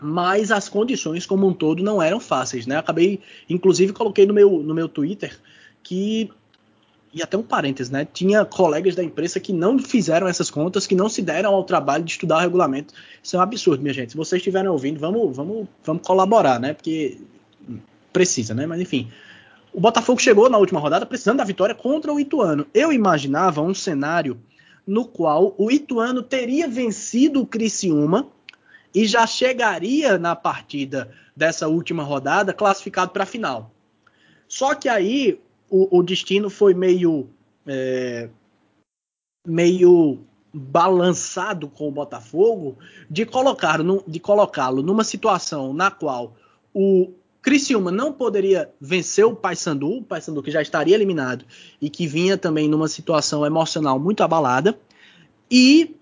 mas as condições como um todo não eram fáceis, né? Acabei, inclusive, coloquei no meu, no meu Twitter que e até um parênteses, né? Tinha colegas da imprensa que não fizeram essas contas, que não se deram ao trabalho de estudar o regulamento. Isso é um absurdo, minha gente. Se vocês estiverem ouvindo, vamos, vamos, vamos colaborar, né? Porque precisa, né? Mas enfim, o Botafogo chegou na última rodada precisando da vitória contra o Ituano. Eu imaginava um cenário no qual o Ituano teria vencido o Criciúma e já chegaria na partida dessa última rodada classificado para a final. Só que aí o, o destino foi meio é, meio balançado com o Botafogo de colocar de colocá-lo numa situação na qual o Criciúma não poderia vencer o Paysandu, o Paysandu que já estaria eliminado e que vinha também numa situação emocional muito abalada. E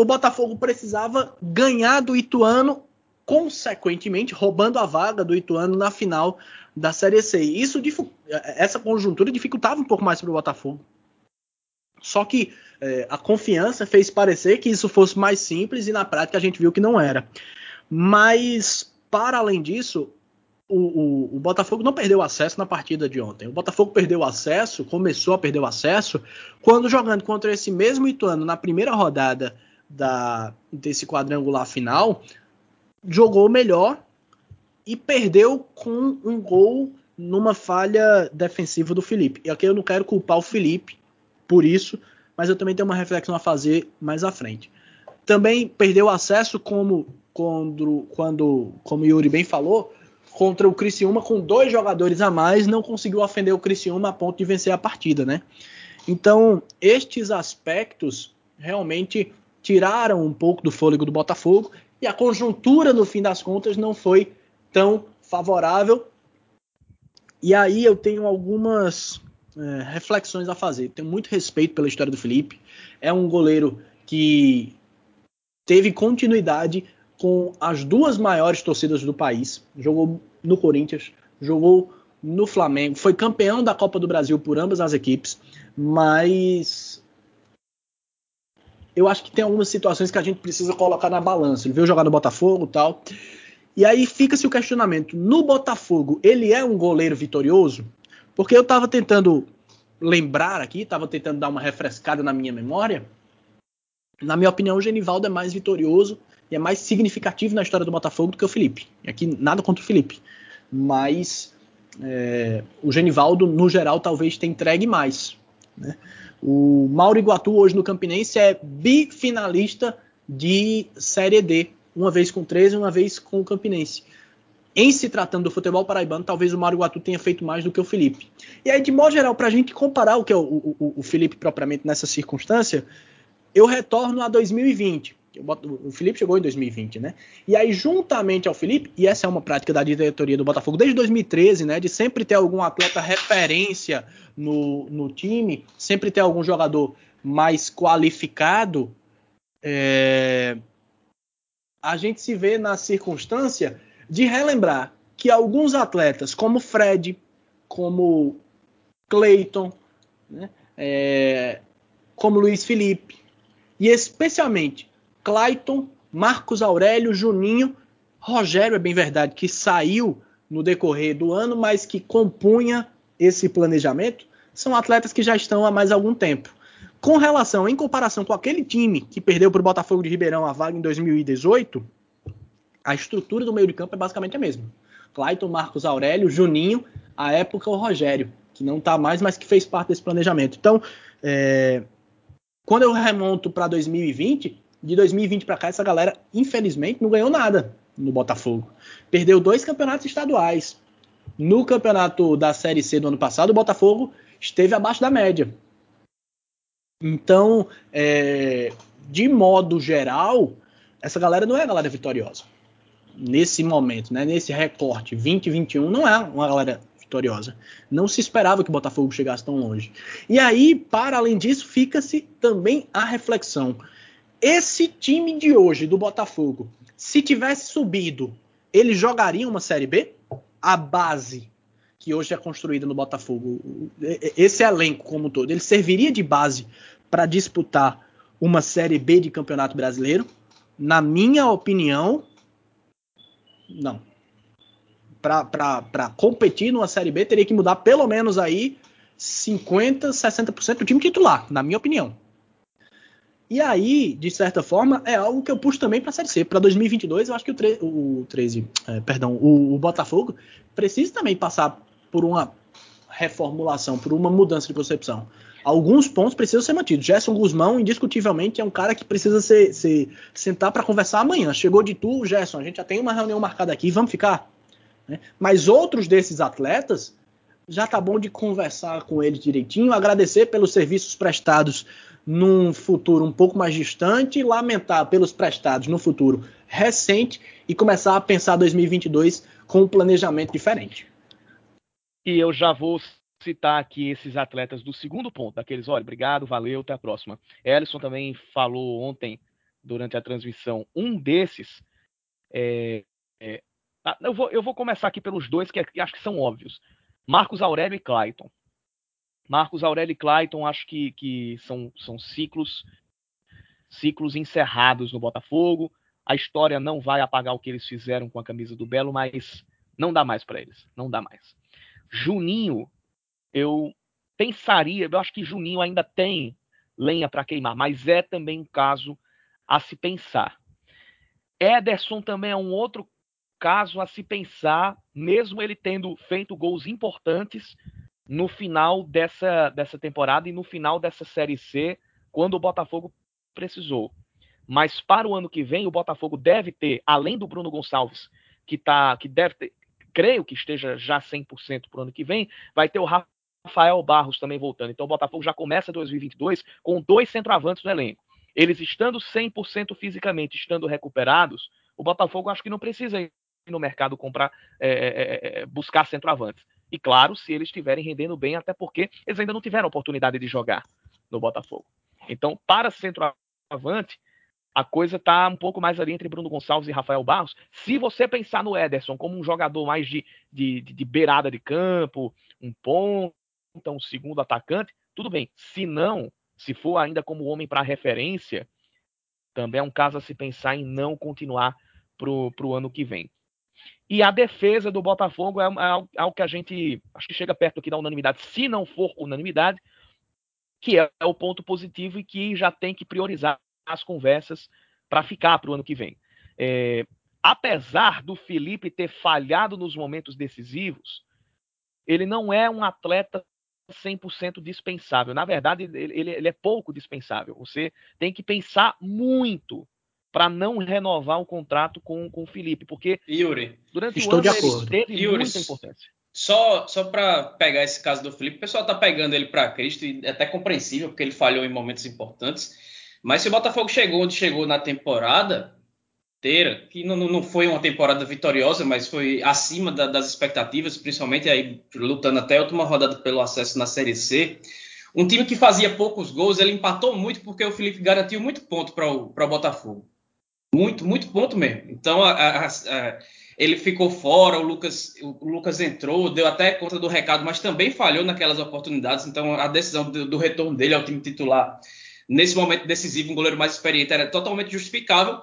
o Botafogo precisava ganhar do Ituano, consequentemente roubando a vaga do Ituano na final da Série C. Isso essa conjuntura dificultava um pouco mais para o Botafogo. Só que é, a confiança fez parecer que isso fosse mais simples e na prática a gente viu que não era. Mas para além disso, o, o, o, Botafogo não perdeu acesso na partida de ontem. O Botafogo perdeu acesso, começou a perder o acesso, quando jogando contra esse mesmo Ituano na primeira rodada da, desse quadrangular final, jogou melhor e perdeu com um gol numa falha defensiva do Felipe. E aqui eu não quero culpar o Felipe por isso, mas eu também tenho uma reflexão a fazer mais à frente. Também perdeu acesso como quando, quando como o Yuri bem falou, contra o Criciúma com dois jogadores a mais, não conseguiu ofender o Criciúma a ponto de vencer a partida, né? Então, estes aspectos realmente tiraram um pouco do fôlego do Botafogo e a conjuntura, no fim das contas, não foi tão favorável. E aí eu tenho algumas é, reflexões a fazer. Tenho muito respeito pela história do Felipe. É um goleiro que teve continuidade com as duas maiores torcidas do país. Jogou no Corinthians, jogou no Flamengo, foi campeão da Copa do Brasil por ambas as equipes, mas eu acho que tem algumas situações que a gente precisa colocar na balança. Ele veio jogar no Botafogo tal. E aí fica-se o questionamento: no Botafogo, ele é um goleiro vitorioso? Porque eu estava tentando lembrar aqui, estava tentando dar uma refrescada na minha memória. Na minha opinião, o Genivaldo é mais vitorioso e é mais significativo na história do Botafogo do que o Felipe. E aqui nada contra o Felipe. Mas é, o Genivaldo, no geral, talvez tenha entregue mais. Né? O Mauro Iguatu, hoje no Campinense, é bifinalista de Série D. Uma vez com 13 e uma vez com o Campinense em se tratando do futebol paraibano, talvez o Mário Guatu tenha feito mais do que o Felipe. E aí, de modo geral, para a gente comparar o que é o, o, o, Felipe propriamente nessa circunstância, eu retorno a 2020. O Felipe chegou em 2020, né? E aí, juntamente ao Felipe, e essa é uma prática da diretoria do Botafogo desde 2013, né? De sempre ter algum atleta referência no, no time, sempre ter algum jogador mais qualificado. É, a gente se vê na circunstância de relembrar que alguns atletas, como Fred, como Clayton, né, é, como Luiz Felipe, e especialmente Clayton, Marcos Aurélio, Juninho, Rogério, é bem verdade, que saiu no decorrer do ano, mas que compunha esse planejamento, são atletas que já estão há mais algum tempo. Com relação, em comparação com aquele time que perdeu para o Botafogo de Ribeirão a vaga em 2018, a estrutura do meio de campo é basicamente a mesma. Clayton, Marcos Aurélio, Juninho, a época o Rogério, que não está mais, mas que fez parte desse planejamento. Então, é, quando eu remonto para 2020, de 2020 para cá, essa galera, infelizmente, não ganhou nada no Botafogo. Perdeu dois campeonatos estaduais. No campeonato da Série C do ano passado, o Botafogo esteve abaixo da média. Então, é, de modo geral, essa galera não é a galera vitoriosa nesse momento, né, nesse recorte 2021, não é uma galera vitoriosa. Não se esperava que o Botafogo chegasse tão longe. E aí, para além disso, fica-se também a reflexão. Esse time de hoje do Botafogo, se tivesse subido, ele jogaria uma Série B? A base que hoje é construída no Botafogo, esse elenco como um todo, ele serviria de base para disputar uma Série B de Campeonato Brasileiro? Na minha opinião, não. Para competir numa Série B, teria que mudar pelo menos aí 50%, 60% do time titular, na minha opinião. E aí, de certa forma, é algo que eu puxo também para a Série C. Para 2022, eu acho que o, o 13, é, perdão, o, o, Botafogo precisa também passar por uma reformulação, por uma mudança de concepção alguns pontos precisam ser mantidos. Gerson Guzmão, indiscutivelmente, é um cara que precisa ser, ser sentar para conversar amanhã. Chegou de tu, Gerson, a gente já tem uma reunião marcada aqui, vamos ficar. Né? Mas outros desses atletas, já tá bom de conversar com eles direitinho, agradecer pelos serviços prestados num futuro um pouco mais distante, lamentar pelos prestados no futuro recente e começar a pensar 2022 com um planejamento diferente. E eu já vou citar aqui esses atletas do segundo ponto, daqueles, olha, obrigado, valeu, até a próxima. Ellison também falou ontem, durante a transmissão, um desses. É, é, tá, eu, vou, eu vou começar aqui pelos dois que, que acho que são óbvios. Marcos Aurélio e Clayton. Marcos Aurélio e Clayton acho que, que são, são ciclos ciclos encerrados no Botafogo. A história não vai apagar o que eles fizeram com a camisa do Belo, mas não dá mais para eles, não dá mais. Juninho eu pensaria, eu acho que Juninho ainda tem lenha para queimar, mas é também um caso a se pensar. Ederson também é um outro caso a se pensar, mesmo ele tendo feito gols importantes no final dessa, dessa temporada e no final dessa Série C, quando o Botafogo precisou. Mas para o ano que vem, o Botafogo deve ter, além do Bruno Gonçalves, que, tá, que deve ter, creio que esteja já 100% para o ano que vem, vai ter o Rafa Rafael Barros também voltando. Então o Botafogo já começa 2022 com dois centroavantes no elenco. Eles estando 100% fisicamente, estando recuperados, o Botafogo acho que não precisa ir no mercado comprar, é é, é, é, buscar centroavantes. E claro, se eles estiverem rendendo bem, até porque eles ainda não tiveram oportunidade de jogar no Botafogo. Então, para centroavante, a coisa está um pouco mais ali entre Bruno Gonçalves e Rafael Barros. Se você pensar no Ederson como um jogador mais de, de, de beirada de campo, um ponta, um segundo atacante, tudo bem. Se não, se for ainda como homem para referência, também é um caso a se pensar em não continuar para o ano que vem. E a defesa do Botafogo é, é algo que a gente acho que chega perto aqui da unanimidade, se não for unanimidade, que é, é o ponto positivo e que já tem que priorizar as conversas para ficar para o ano que vem. É, apesar do Felipe ter falhado nos momentos decisivos, ele não é um atleta 100% dispensável. Na verdade, ele, ele, é pouco dispensável. Você tem que pensar muito para não renovar o contrato com, com o Felipe, porque Yuri, durante estou o ano de acordo. ele teve Yuri, muita importância. Só, só para pegar esse caso do Felipe, o pessoal tá pegando ele para Cristo e é até compreensível, porque ele falhou em momentos importantes. Mas se o Botafogo chegou onde chegou na temporada inteira, que não, não foi uma temporada vitoriosa, mas foi acima da, das expectativas, principalmente aí lutando até a última rodada pelo acesso na Série C. Um time que fazia poucos gols, ele empatou muito porque o Felipe garantiu muito ponto para o Botafogo. Muito, muito ponto mesmo. Então a, a, a, ele ficou fora, o Lucas, o Lucas entrou, deu até conta do recado, mas também falhou naquelas oportunidades. Então a decisão do, do retorno dele ao time titular nesse momento decisivo, um goleiro mais experiente era totalmente justificável.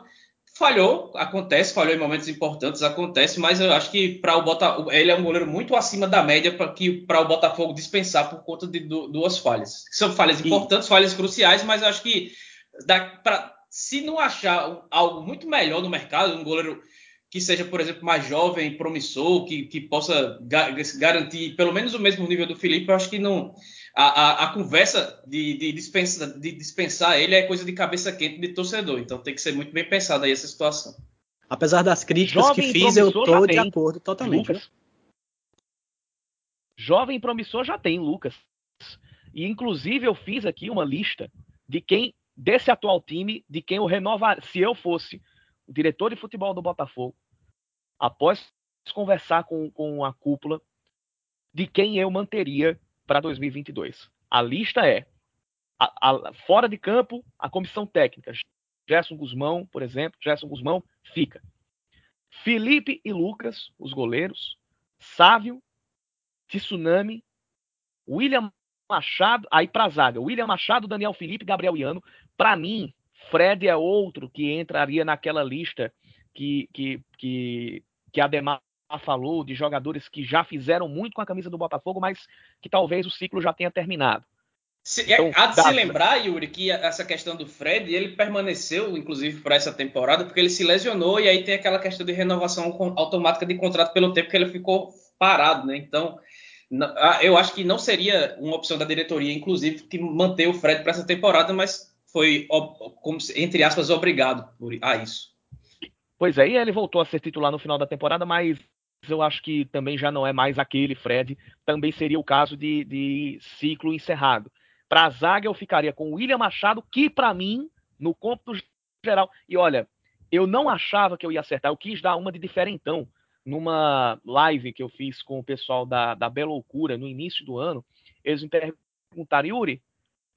Falhou, acontece, falhou em momentos importantes, acontece, mas eu acho que para o Botafogo, ele é um goleiro muito acima da média para que para o Botafogo dispensar por conta de duas falhas. São falhas importantes, falhas cruciais, mas eu acho que dá pra, se não achar algo muito melhor no mercado, um goleiro que seja, por exemplo, mais jovem, promissor, que, que possa garantir pelo menos o mesmo nível do Felipe, eu acho que não a, a, a conversa de, de, dispensa, de dispensar ele é coisa de cabeça quente de torcedor. Então tem que ser muito bem pensada aí essa situação. Apesar das críticas Jovem que fiz, eu tô de tem. acordo totalmente. Lucas. Jovem promissor já tem, Lucas. E inclusive eu fiz aqui uma lista de quem desse atual time, de quem eu renovar, se eu fosse o diretor de futebol do Botafogo, após conversar com, com a cúpula, de quem eu manteria para 2022. A lista é a, a, fora de campo, a comissão técnica. Gerson Guzmão, por exemplo, Gerson Guzmão fica. Felipe e Lucas, os goleiros. Sávio, Tsunami, William Machado, aí para zaga, William Machado, Daniel Felipe, Gabriel Iano. Para mim, Fred é outro que entraria naquela lista que, que, que, que Ademar falou de jogadores que já fizeram muito com a camisa do Botafogo, mas que talvez o ciclo já tenha terminado. Se, é, então, há de dá, se lembrar, Yuri, que essa questão do Fred, ele permaneceu, inclusive, para essa temporada, porque ele se lesionou e aí tem aquela questão de renovação automática de contrato pelo tempo que ele ficou parado, né? Então, eu acho que não seria uma opção da diretoria, inclusive, que manter o Fred para essa temporada, mas foi, como, entre aspas, obrigado a isso. Pois é, e ele voltou a ser titular no final da temporada, mas eu acho que também já não é mais aquele Fred. Também seria o caso de, de ciclo encerrado. Para a zaga, eu ficaria com o William Machado, que para mim, no cômputo geral. E olha, eu não achava que eu ia acertar. Eu quis dar uma de diferentão. Numa live que eu fiz com o pessoal da, da Bela Loucura no início do ano, eles me perguntaram, Yuri,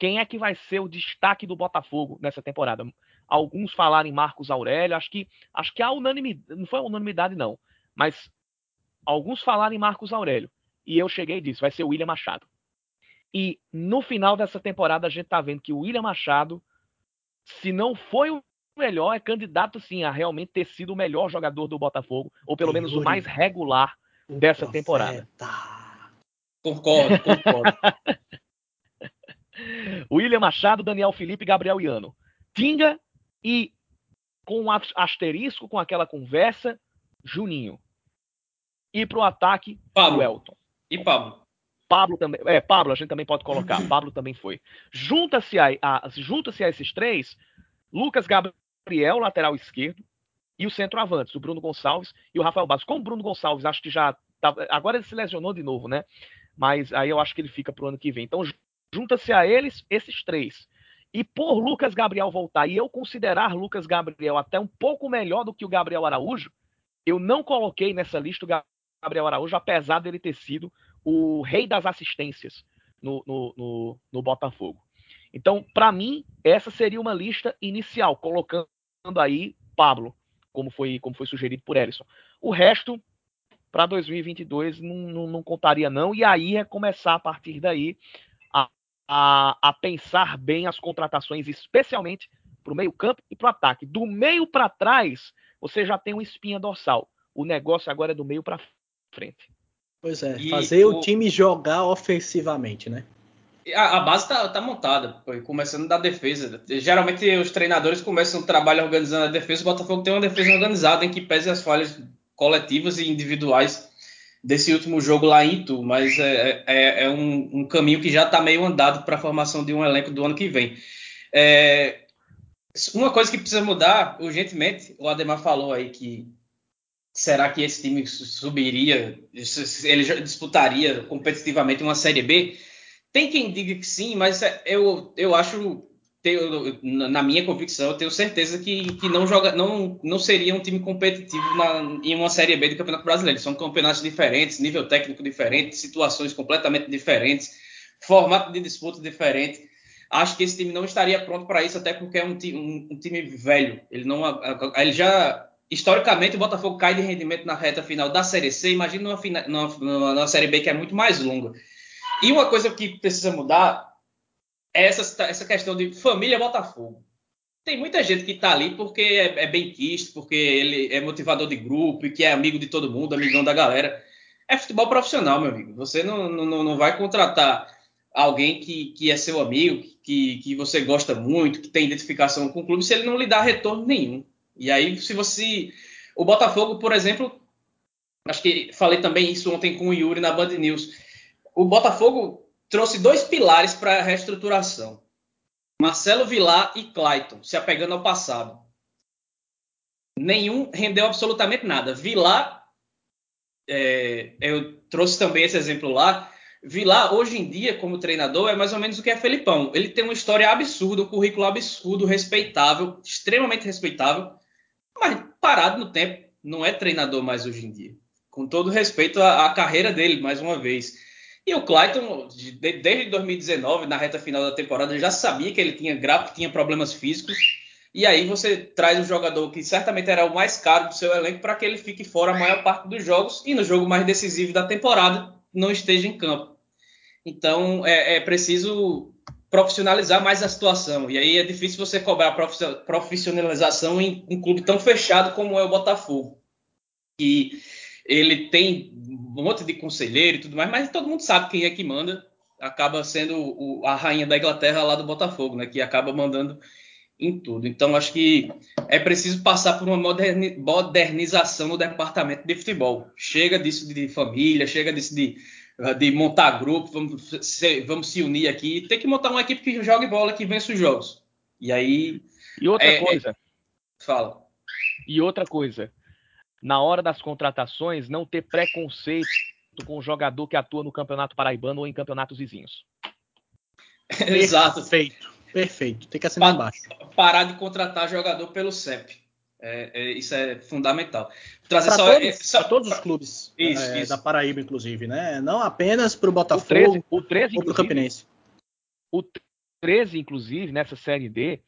quem é que vai ser o destaque do Botafogo nessa temporada? Alguns falaram em Marcos Aurélio, acho que acho que a unanimidade, não foi a unanimidade não, mas alguns falaram em Marcos Aurélio. E eu cheguei e disse, vai ser o William Machado. E no final dessa temporada a gente tá vendo que o William Machado, se não foi o melhor, é candidato sim a realmente ter sido o melhor jogador do Botafogo, ou pelo menos o mais regular dessa profeta. temporada. Concordo, concordo. William Machado, Daniel Felipe, Gabriel Iano. Tinga e com um asterisco com aquela conversa, Juninho e para o ataque Pablo. o Elton. E Pablo. Pablo também. É, Pablo a gente também pode colocar. Pablo também foi. Junta-se a, a, junta-se a esses três, Lucas Gabriel, lateral esquerdo, e o centroavante, o Bruno Gonçalves e o Rafael Bastos. Como o Bruno Gonçalves, acho que já. Tá, agora ele se lesionou de novo, né? Mas aí eu acho que ele fica pro ano que vem. Então, junta-se a eles esses três. E por Lucas Gabriel voltar e eu considerar Lucas Gabriel até um pouco melhor do que o Gabriel Araújo, eu não coloquei nessa lista o Gabriel Araújo, apesar dele ter sido o rei das assistências no, no, no, no Botafogo. Então, para mim, essa seria uma lista inicial, colocando aí Pablo, como foi, como foi sugerido por Ellison. O resto, para 2022, não, não, não, contaria não, e aí é começar a partir daí a, a, pensar bem as contratações, especialmente para o meio campo e para o ataque. Do meio para trás, você já tem uma espinha dorsal. O negócio agora é do meio para frente. Pois é, e fazer o... o... time jogar ofensivamente, né? A, a base tá, tá montada, pô, começando da defesa. Geralmente os treinadores começam o trabalho organizando a defesa. O Botafogo tem uma defesa organizada em que pese as falhas coletivas e individuais desse último jogo lá em Itu, mas é, é, é um, um, caminho que já está meio andado para a formação de um elenco do ano que vem. É, uma coisa que precisa mudar urgentemente, o Ademar falou aí que será que esse time subiria, ele disputaria competitivamente uma Série B? Tem quem diga que sim, mas é, eu, eu acho, na minha convicção, eu tenho certeza que, que não, joga, não, não seria um time competitivo na, em uma Série B do Campeonato Brasileiro. São campeonatos diferentes, nível técnico diferente, situações completamente diferentes, formato de disputa diferente. Acho que esse time não estaria pronto para isso, até porque é um, um, um time velho. Ele não, ele já historicamente o Botafogo cai de rendimento na reta final da Série C. Imagina numa, numa, Série B que é muito mais longa. E uma coisa que precisa mudar essa, essa questão de família Botafogo. Tem muita gente que está ali porque é, é bem quisto, porque ele é motivador de grupo e que é amigo de todo mundo, amigão da galera. É futebol profissional, meu amigo. Você não, não, não vai contratar alguém que, que é seu amigo, que, que você gosta muito, que tem identificação com o clube, se ele não lhe dá retorno nenhum. E aí, se você. O Botafogo, por exemplo, acho que falei também isso ontem com o Yuri na Band News o Botafogo trouxe dois pilares para a reestruturação. Marcelo Vilar e Clayton, se apegando ao passado. Nenhum rendeu absolutamente nada. Vilar, é, eu trouxe também esse exemplo lá. Vilar, hoje em dia, como treinador, é mais ou menos o que é Felipão. Ele tem uma história absurda, um currículo absurdo, respeitável, extremamente respeitável, mas parado no tempo. Não é treinador mais hoje em dia. Com todo respeito à, à carreira dele, mais uma vez. E o Clayton, desde 2019, na reta final da temporada, já sabia que ele tinha grave, tinha problemas físicos. E aí você traz um jogador que certamente era o mais caro do seu elenco para que ele fique fora a maior parte dos jogos e no jogo mais decisivo da temporada não esteja em campo. Então é, é preciso profissionalizar mais a situação. E aí é difícil você cobrar profissionalização em um clube tão fechado como é o Botafogo. Que ele tem um monte de conselheiro e tudo mais, mas todo mundo sabe quem é que manda. Acaba sendo o, a rainha da Inglaterra lá do Botafogo, né? Que acaba mandando em tudo. Então, acho que é preciso passar por uma moderni modernização no departamento de futebol. Chega disso de família, chega disso de, de montar grupo, vamos se, vamos se unir aqui. Tem que montar uma equipe que jogue bola, que vença os jogos. E aí. E outra é, coisa. É... Fala. E outra coisa na hora das contratações, não ter preconceito com o jogador que atua no Campeonato Paraibano ou em campeonatos vizinhos. Exato. Perfeito. Perfeito. Tem que assinar embaixo. Parar de contratar jogador pelo CEP. É, é, isso é fundamental. Trazer só, todos, é, só... todos os clubes isso, é, isso. da Paraíba, inclusive, né? Não apenas para o Botafogo o 13, ou para o Campinense. O 13, inclusive, nessa Série D,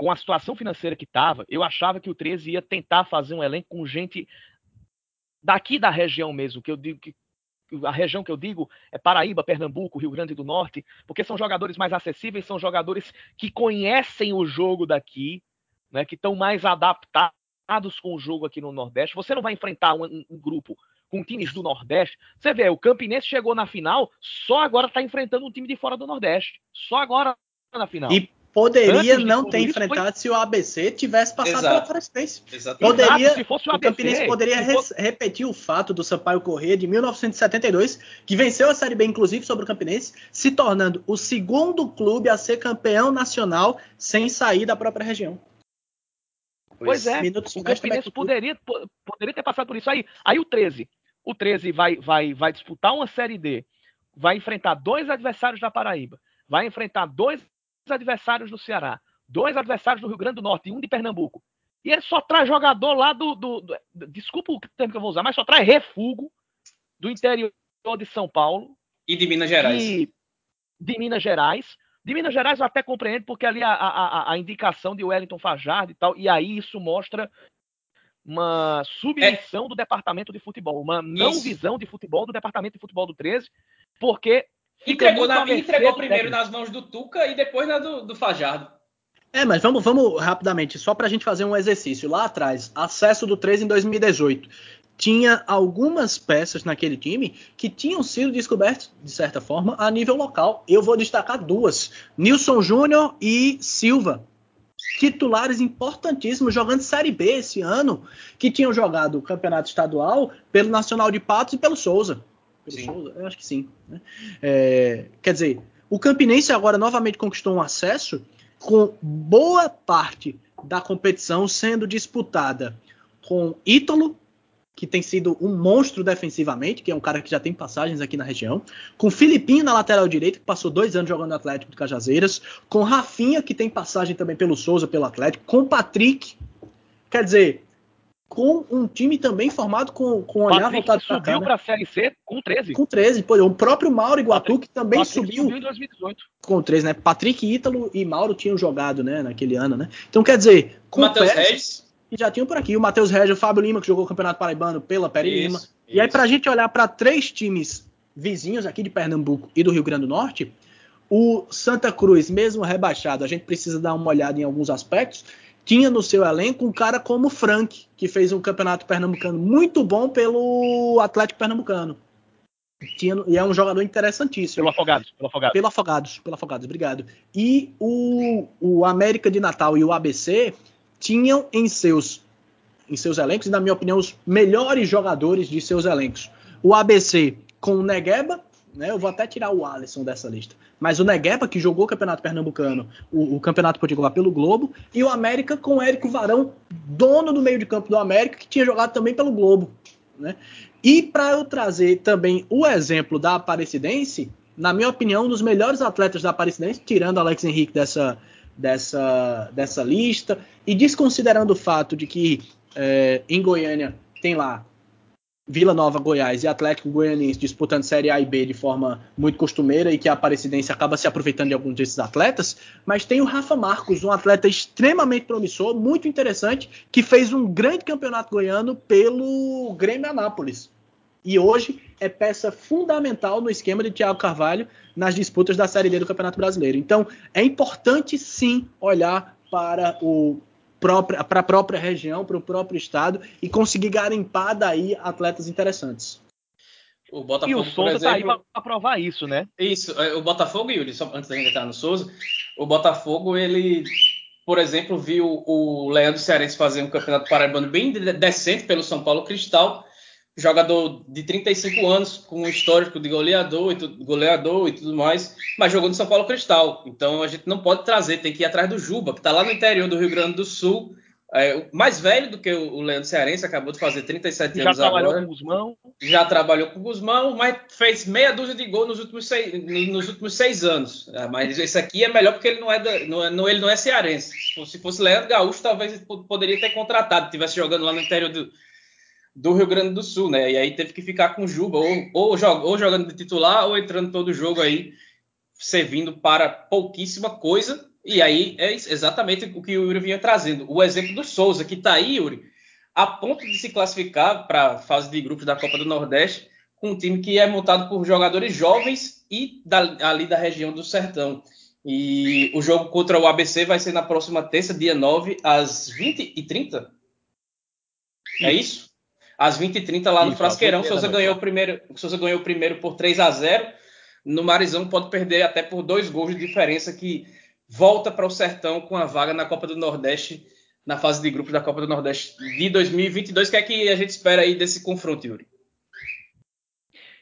com a situação financeira que estava, eu achava que o 13 ia tentar fazer um elenco com gente daqui da região mesmo, que eu digo que a região que eu digo é Paraíba, Pernambuco, Rio Grande do Norte, porque são jogadores mais acessíveis, são jogadores que conhecem o jogo daqui, né, que estão mais adaptados com o jogo aqui no Nordeste. Você não vai enfrentar um, um, um grupo com times do Nordeste. Você vê, o Campinense chegou na final, só agora está enfrentando um time de fora do Nordeste. Só agora na final. E poderia não ter enfrentado foi... se o ABC tivesse passado Exato. pela Frespense. Poderia, Exato, se fosse o, ABC, o Campinense poderia fosse... repetir o fato do Sampaio Corrêa de 1972, que venceu a Série B, inclusive, sobre o Campinense, se tornando o segundo clube a ser campeão nacional sem sair da própria região. Pois é, o Campinense poderia, poderia ter passado por isso aí. Aí o 13. O 13 vai, vai, vai disputar uma Série D, vai enfrentar dois adversários da Paraíba, vai enfrentar dois adversários do Ceará, dois adversários do Rio Grande do Norte e um de Pernambuco. E ele só traz jogador lá do. do, do desculpa o termo que eu vou usar, mas só traz refugo do interior de São Paulo. E de Minas Gerais. E de Minas Gerais. De Minas Gerais eu até compreendo, porque ali a, a, a indicação de Wellington Fajardo e tal, e aí isso mostra uma submissão é. do departamento de futebol, uma não isso. visão de futebol do departamento de futebol do 13, porque. Entregou, na, entregou primeiro nas mãos do Tuca e depois na do, do Fajardo. É, mas vamos, vamos rapidamente, só para a gente fazer um exercício. Lá atrás, acesso do 13 em 2018 tinha algumas peças naquele time que tinham sido descobertas, de certa forma, a nível local. Eu vou destacar duas: Nilson Júnior e Silva. Titulares importantíssimos jogando Série B esse ano, que tinham jogado o campeonato estadual pelo Nacional de Patos e pelo Souza. Pelo sim. Souza? Eu acho que sim. Né? É, quer dizer, o Campinense agora novamente conquistou um acesso com boa parte da competição sendo disputada com Ítalo, que tem sido um monstro defensivamente, que é um cara que já tem passagens aqui na região, com Filipinho na lateral direita, que passou dois anos jogando no Atlético de Cajazeiras, com Rafinha, que tem passagem também pelo Souza, pelo Atlético, com Patrick, quer dizer, com um time também formado com, com olhar Patrick voltado para subiu para a Série C com 13. Com 13, pô, o próprio Mauro Iguatu, Patrick, que também Patrick subiu, subiu em 2018. com 13, né? Patrick, Ítalo e Mauro tinham jogado, né, naquele ano, né? Então, quer dizer, com Matheus Reis que já tinham por aqui. O Matheus Regis, o Fábio Lima, que jogou o Campeonato Paraibano pela Peri Lima. Isso. E aí, para a gente olhar para três times vizinhos aqui de Pernambuco e do Rio Grande do Norte, o Santa Cruz, mesmo rebaixado, a gente precisa dar uma olhada em alguns aspectos. Tinha no seu elenco um cara como o Frank, que fez um campeonato pernambucano muito bom pelo Atlético Pernambucano. Tinha, e é um jogador interessantíssimo. Pelo Afogados. Pelo Afogados, pelo Afogados, pelo Afogados obrigado. E o, o América de Natal e o ABC tinham em seus, em seus elencos, e na minha opinião, os melhores jogadores de seus elencos. O ABC com o Negueba, né, eu vou até tirar o Alisson dessa lista, mas o Negueba, que jogou o Campeonato Pernambucano, o, o Campeonato Potiguar pelo Globo, e o América com o Érico Varão, dono do meio de campo do América, que tinha jogado também pelo Globo. Né? E para eu trazer também o exemplo da Aparecidense, na minha opinião, um dos melhores atletas da Aparecidense, tirando Alex Henrique dessa, dessa, dessa lista, e desconsiderando o fato de que é, em Goiânia tem lá Vila Nova, Goiás e Atlético Goianiense disputando Série A e B de forma muito costumeira e que a Aparecidense acaba se aproveitando de alguns desses atletas, mas tem o Rafa Marcos, um atleta extremamente promissor, muito interessante, que fez um grande campeonato goiano pelo Grêmio Anápolis e hoje é peça fundamental no esquema de Thiago Carvalho nas disputas da Série D do Campeonato Brasileiro. Então, é importante sim olhar para o para a própria região, para o próprio estado e conseguir garimpar daí atletas interessantes. O Botafogo, e o Souza está aí para provar isso, né? Isso, é, o Botafogo, Yuri, só antes da gente entrar no Souza, o Botafogo, ele, por exemplo, viu o Leandro Cearense fazer um campeonato paraibano bem decente pelo São Paulo Cristal, jogador de 35 anos, com um histórico de goleador e, tudo, goleador e tudo mais, mas jogou no São Paulo Cristal. Então a gente não pode trazer, tem que ir atrás do Juba, que está lá no interior do Rio Grande do Sul. É, mais velho do que o Leandro Cearense, acabou de fazer 37 já anos agora. Já trabalhou com o Guzmão. Já trabalhou com o Guzmão, mas fez meia dúzia de gols nos últimos seis, nos últimos seis anos. É, mas esse aqui é melhor porque ele não é, da, não é, ele não é cearense. Se fosse Leandro Gaúcho, talvez poderia ter contratado, estivesse jogando lá no interior do, do Rio Grande do Sul, né? E aí teve que ficar com Juba, ou, ou, ou jogando de titular, ou entrando todo jogo aí, servindo para pouquíssima coisa. E aí é exatamente o que o Yuri vinha trazendo. O exemplo do Souza, que está aí, Yuri, a ponto de se classificar para a fase de grupos da Copa do Nordeste, com um time que é montado por jogadores jovens e da, ali da região do Sertão. E o jogo contra o ABC vai ser na próxima terça, dia 9, às 20h30. É isso? Às 20h30 lá no Frasqueirão. Souza ganhou, o primeiro, Souza ganhou o primeiro por 3 a 0 No Marizão pode perder até por dois gols de diferença que volta para o Sertão com a vaga na Copa do Nordeste, na fase de grupos da Copa do Nordeste de 2022. O que é que a gente espera aí desse confronto, Yuri?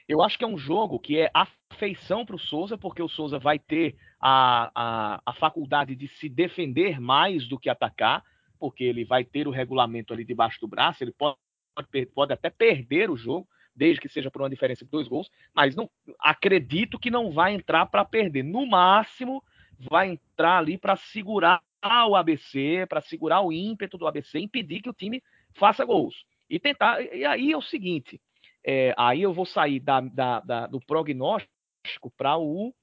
Eu acho que é um jogo que é afeição para o Souza, porque o Souza vai ter a, a, a faculdade de se defender mais do que atacar, porque ele vai ter o regulamento ali debaixo do braço, ele pode pode, pode até perder o jogo, desde que seja por uma diferença de dois gols, mas não acredito que não vai entrar para perder. No máximo, vai entrar ali para segurar o ABC, para segurar o ímpeto do ABC, impedir que o time faça gols. E tentar. E aí é o seguinte: é, aí eu vou sair da, da, da, do prognóstico para o.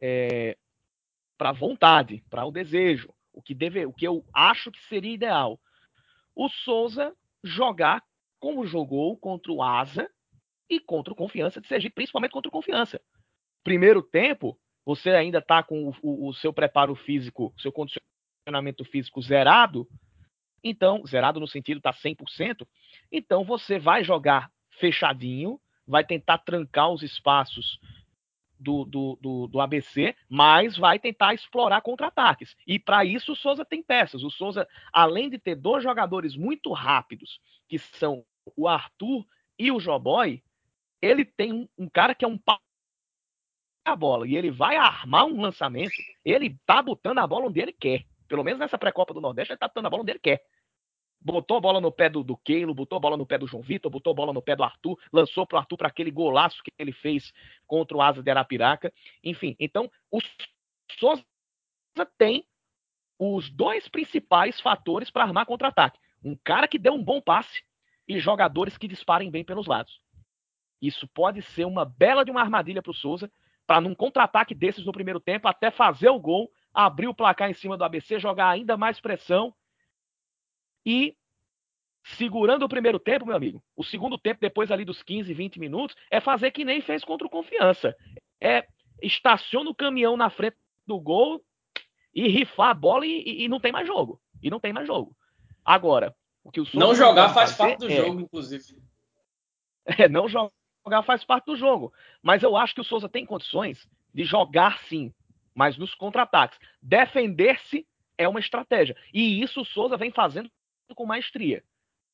É, para vontade, para o desejo, o que deve, o que eu acho que seria ideal. O Souza jogar como jogou contra o Asa e contra o Confiança de Sergipe, principalmente contra o Confiança. Primeiro tempo, você ainda está com o, o, o, seu preparo físico, seu condicionamento físico zerado, então, zerado no sentido está 100%, então você vai jogar fechadinho, vai tentar trancar os espaços do, do, do, do ABC, mas vai tentar explorar contra-ataques. E para isso o Souza tem peças. O Souza, além de ter dois jogadores muito rápidos, que são o Arthur e o Joboy, ele tem um, um cara que é um a bola e ele vai armar um lançamento, ele tá botando a bola onde ele quer. Pelo menos nessa pré-copa do Nordeste, ele tá botando a bola onde ele quer. Botou a bola no pé do, do Keilo, botou a bola no pé do João Vitor, botou a bola no pé do Arthur, lançou pro Arthur para aquele golaço que ele fez contra o Asa de Arapiraca. Enfim, então o Souza tem os dois principais fatores para armar contra-ataque. Um cara que deu um bom passe e jogadores que disparem bem pelos lados. Isso pode ser uma bela de uma armadilha para o Souza, para num contra-ataque desses no primeiro tempo, até fazer o gol, abrir o placar em cima do ABC, jogar ainda mais pressão e segurando o primeiro tempo, meu amigo. O segundo tempo, depois ali dos 15, 20 minutos, é fazer que nem fez contra o Confiança. É estaciona o caminhão na frente do gol e rifar a bola e, e, e não tem mais jogo. E não tem mais jogo. Agora, o que o Souza Não jogar faz parte do é, jogo, inclusive. É, não jogar faz parte do jogo. Mas eu acho que o Souza tem condições de jogar sim, mas nos contra-ataques. Defender-se é uma estratégia. E isso o Souza vem fazendo com maestria.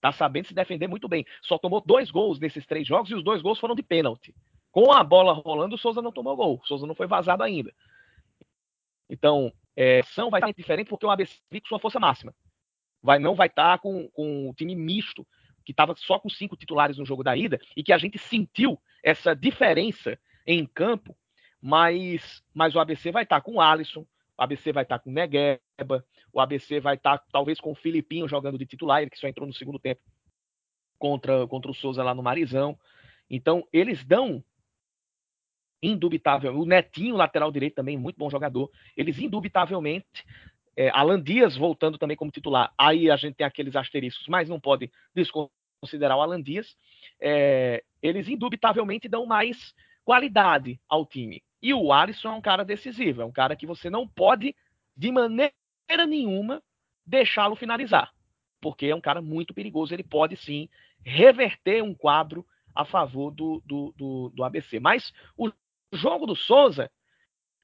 Tá sabendo se defender muito bem. Só tomou dois gols nesses três jogos e os dois gols foram de pênalti. Com a bola rolando, o Souza não tomou gol. O Souza não foi vazado ainda. Então, é, são vai estar diferente porque o ABC com sua força máxima. Vai, não vai estar com, com um time misto, que estava só com cinco titulares no jogo da ida, e que a gente sentiu essa diferença em campo, mas, mas o ABC vai estar com o Alisson, o ABC vai estar com o Negueba, o ABC vai estar talvez com o Filipinho jogando de titular, ele que só entrou no segundo tempo contra, contra o Souza lá no Marizão. Então, eles dão indubitavelmente, o Netinho, lateral direito também, muito bom jogador, eles indubitavelmente, é, Alan Dias voltando também como titular, aí a gente tem aqueles asteriscos, mas não pode desconsiderar o Alan Dias, é, eles indubitavelmente dão mais qualidade ao time. E o Alisson é um cara decisivo, é um cara que você não pode, de maneira nenhuma, deixá-lo finalizar. Porque é um cara muito perigoso, ele pode sim reverter um quadro a favor do, do, do, do ABC. Mas o jogo do Souza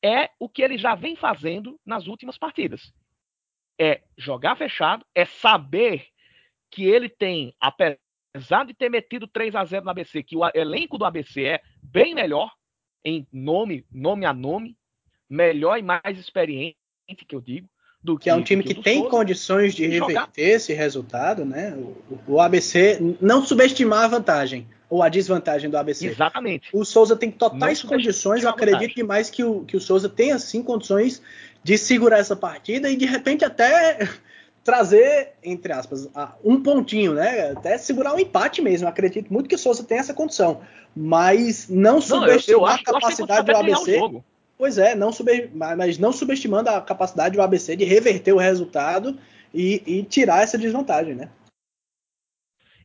é o que ele já vem fazendo nas últimas partidas. É jogar fechado, é saber que ele tem, apesar de ter metido 3 a 0 no ABC, que o elenco do ABC é bem melhor, em nome, nome a nome, melhor e mais experiente, que eu digo. Do que, que é um time que, que tem Souza, condições de reverter jogar. esse resultado, né? O, o, ABC não subestimar a vantagem ou a desvantagem do ABC. Exatamente. O Souza tem totais condições, eu acredito demais que o, que o Souza tenha sim condições de segurar essa partida e de repente até trazer, entre aspas, um pontinho, né? Até segurar um empate mesmo. Acredito muito que o Souza tem essa condição. Mas não, não subestimar a capacidade do ABC. Pois é, não sub, mas não subestimando a capacidade do ABC de reverter o resultado e, e tirar essa desvantagem, né?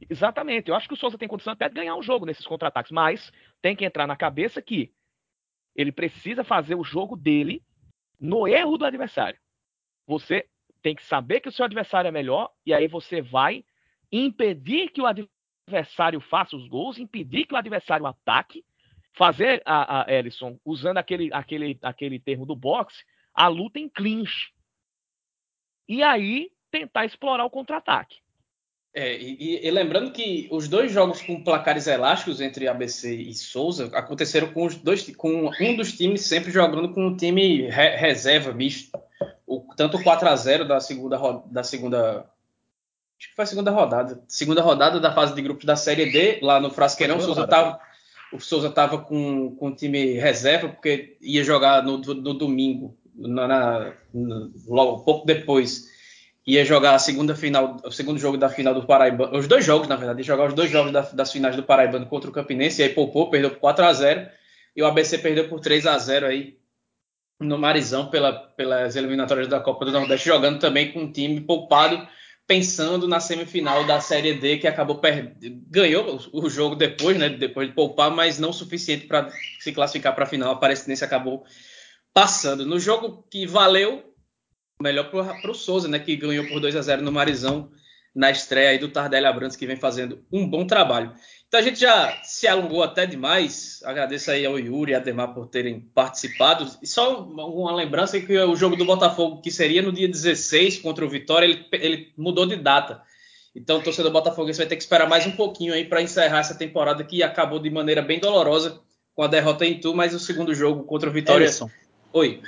Exatamente. Eu acho que o Souza tem condição até de ganhar um jogo nesses contra-ataques, mas tem que entrar na cabeça que ele precisa fazer o jogo dele no erro do adversário. Você tem que saber que o seu adversário é melhor e aí você vai impedir que o adversário faça os gols, impedir que o adversário ataque, fazer a, a Ellison, usando aquele, aquele, aquele termo do boxe, a luta em clinch. E aí tentar explorar o contra-ataque. É, e, e, lembrando que os dois jogos com placares elásticos entre ABC e Souza aconteceram com, os dois, com um dos times sempre jogando com um time re, reserva misto. O, tanto o 4 a 0 da segunda da segunda acho que foi a segunda rodada, segunda rodada da fase de grupos da Série D lá no Frasqueirão, o Souza tava o Souza tava com, com o time reserva porque ia jogar no, no domingo, na, na, logo pouco depois ia jogar a segunda final, o segundo jogo da final do Paraíba, os dois jogos na verdade, ia jogar os dois jogos da, das finais do Paraibano contra o Campinense, e aí poupou, perdeu por 4 a 0 e o ABC perdeu por 3 a 0 aí no Marizão pela, pelas eliminatórias da Copa do Nordeste, jogando também com um time poupado, pensando na semifinal da Série D, que acabou perdendo. Ganhou o jogo depois, né? Depois de poupar, mas não o suficiente para se classificar para a final. A Aparecidense acabou passando. No jogo que valeu, melhor para o Souza, né? Que ganhou por 2 a 0 no Marizão na estreia aí do Tardelli Abrantes, que vem fazendo um bom trabalho. Então a gente já se alongou até demais. Agradeço aí ao Yuri e a Demar por terem participado. E só uma lembrança que o jogo do Botafogo, que seria no dia 16 contra o Vitória, ele, ele mudou de data. Então o torcedor botafoguense vai ter que esperar mais um pouquinho aí para encerrar essa temporada que acabou de maneira bem dolorosa com a derrota em Tu, mas o segundo jogo contra o Vitória. Ellison. Oi.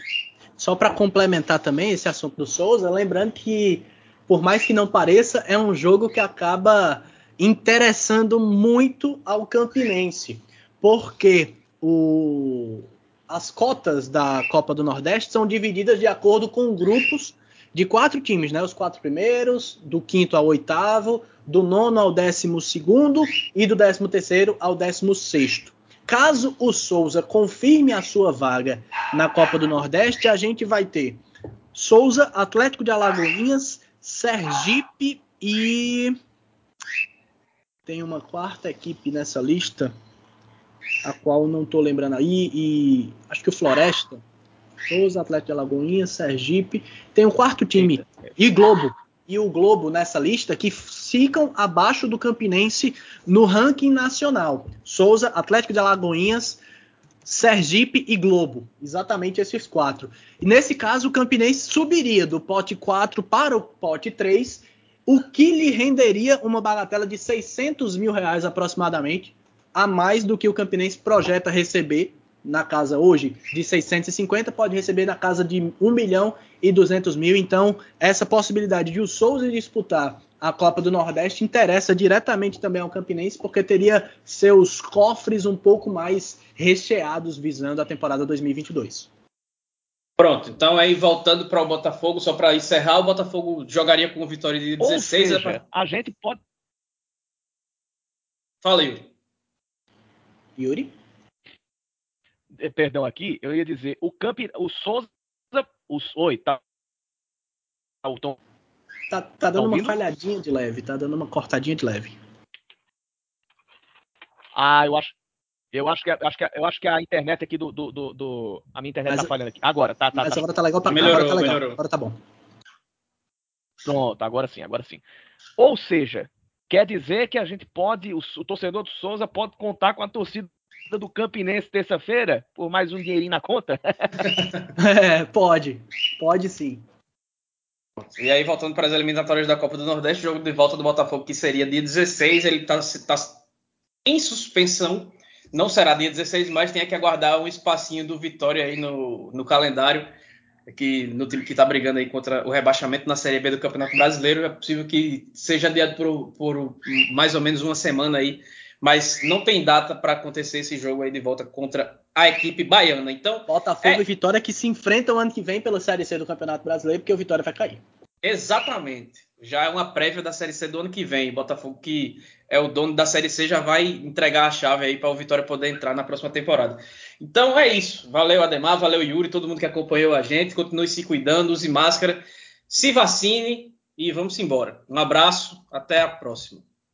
Só para complementar também esse assunto do Souza, lembrando que por mais que não pareça, é um jogo que acaba interessando muito ao Campinense, porque o, as cotas da Copa do Nordeste são divididas de acordo com grupos de quatro times, né? Os quatro primeiros, do quinto ao oitavo, do nono ao décimo segundo e do décimo terceiro ao décimo sexto. Caso o Souza confirme a sua vaga na Copa do Nordeste, a gente vai ter Souza, Atlético de Alagoinhas, Sergipe e tem uma quarta equipe nessa lista, a qual não estou lembrando aí, e acho que o Floresta, os Atléticos de Alagoinha, Sergipe, tem um quarto time, e Globo, e o Globo nessa lista que ficam abaixo do Campinense no ranking nacional. Souza, Atlético de Alagoinhas, Sergipe e Globo, exatamente esses quatro. E nesse caso, o Campinense subiria do pote 4 para o pote 3 o que lhe renderia uma bagatela de 600 mil reais aproximadamente, a mais do que o Campinense projeta receber na casa hoje, de 650, pode receber na casa de 1 milhão e 200 mil. Então, essa possibilidade de o Souza disputar a Copa do Nordeste interessa diretamente também ao Campinense, porque teria seus cofres um pouco mais recheados visando a temporada 2022. Pronto, então aí voltando para o Botafogo, só para encerrar, o Botafogo jogaria com o Vitória de 16. Ou seja, pra... a gente pode. Fala, Yuri. Yuri? Eh, perdão aqui, eu ia dizer, o Camp, o Souza, o, oi, tá, o Tom, tá, tá dando tá uma falhadinha de leve, tá dando uma cortadinha de leve. Ah, eu acho, eu acho que, acho que, eu acho que a internet aqui do. do, do, do a minha internet mas, tá falhando aqui. Agora, tá, tá. Mas tá. agora tá legal pra melhorou, agora tá legal. Melhorou. Agora tá bom. Pronto, agora sim, agora sim. Ou seja, quer dizer que a gente pode, o, o torcedor do Souza pode contar com a torcida do Campinense terça-feira por mais um dinheirinho na conta? é, pode. Pode sim. E aí, voltando para as eliminatórias da Copa do Nordeste, jogo de volta do Botafogo, que seria dia 16, ele está tá em suspensão não será dia 16, mas tem que aguardar um espacinho do Vitória aí no, no calendário, que no time que está brigando aí contra o rebaixamento na Série B do Campeonato Brasileiro. É possível que seja adiado por, por mais ou menos uma semana aí, mas não tem data para acontecer esse jogo aí de volta contra a equipe baiana. Então, Botafogo é... e Vitória que se enfrentam ano que vem pela Série C do Campeonato Brasileiro, porque o Vitória vai cair. Exatamente. Já é uma prévia da Série C do ano que vem. Botafogo, que é o dono da Série C, já vai entregar a chave aí para o Vitória poder entrar na próxima temporada. Então é isso. Valeu, Ademar, valeu, Yuri, todo mundo que acompanhou a gente. Continue se cuidando, use máscara, se vacine e vamos embora. Um abraço, até a próxima.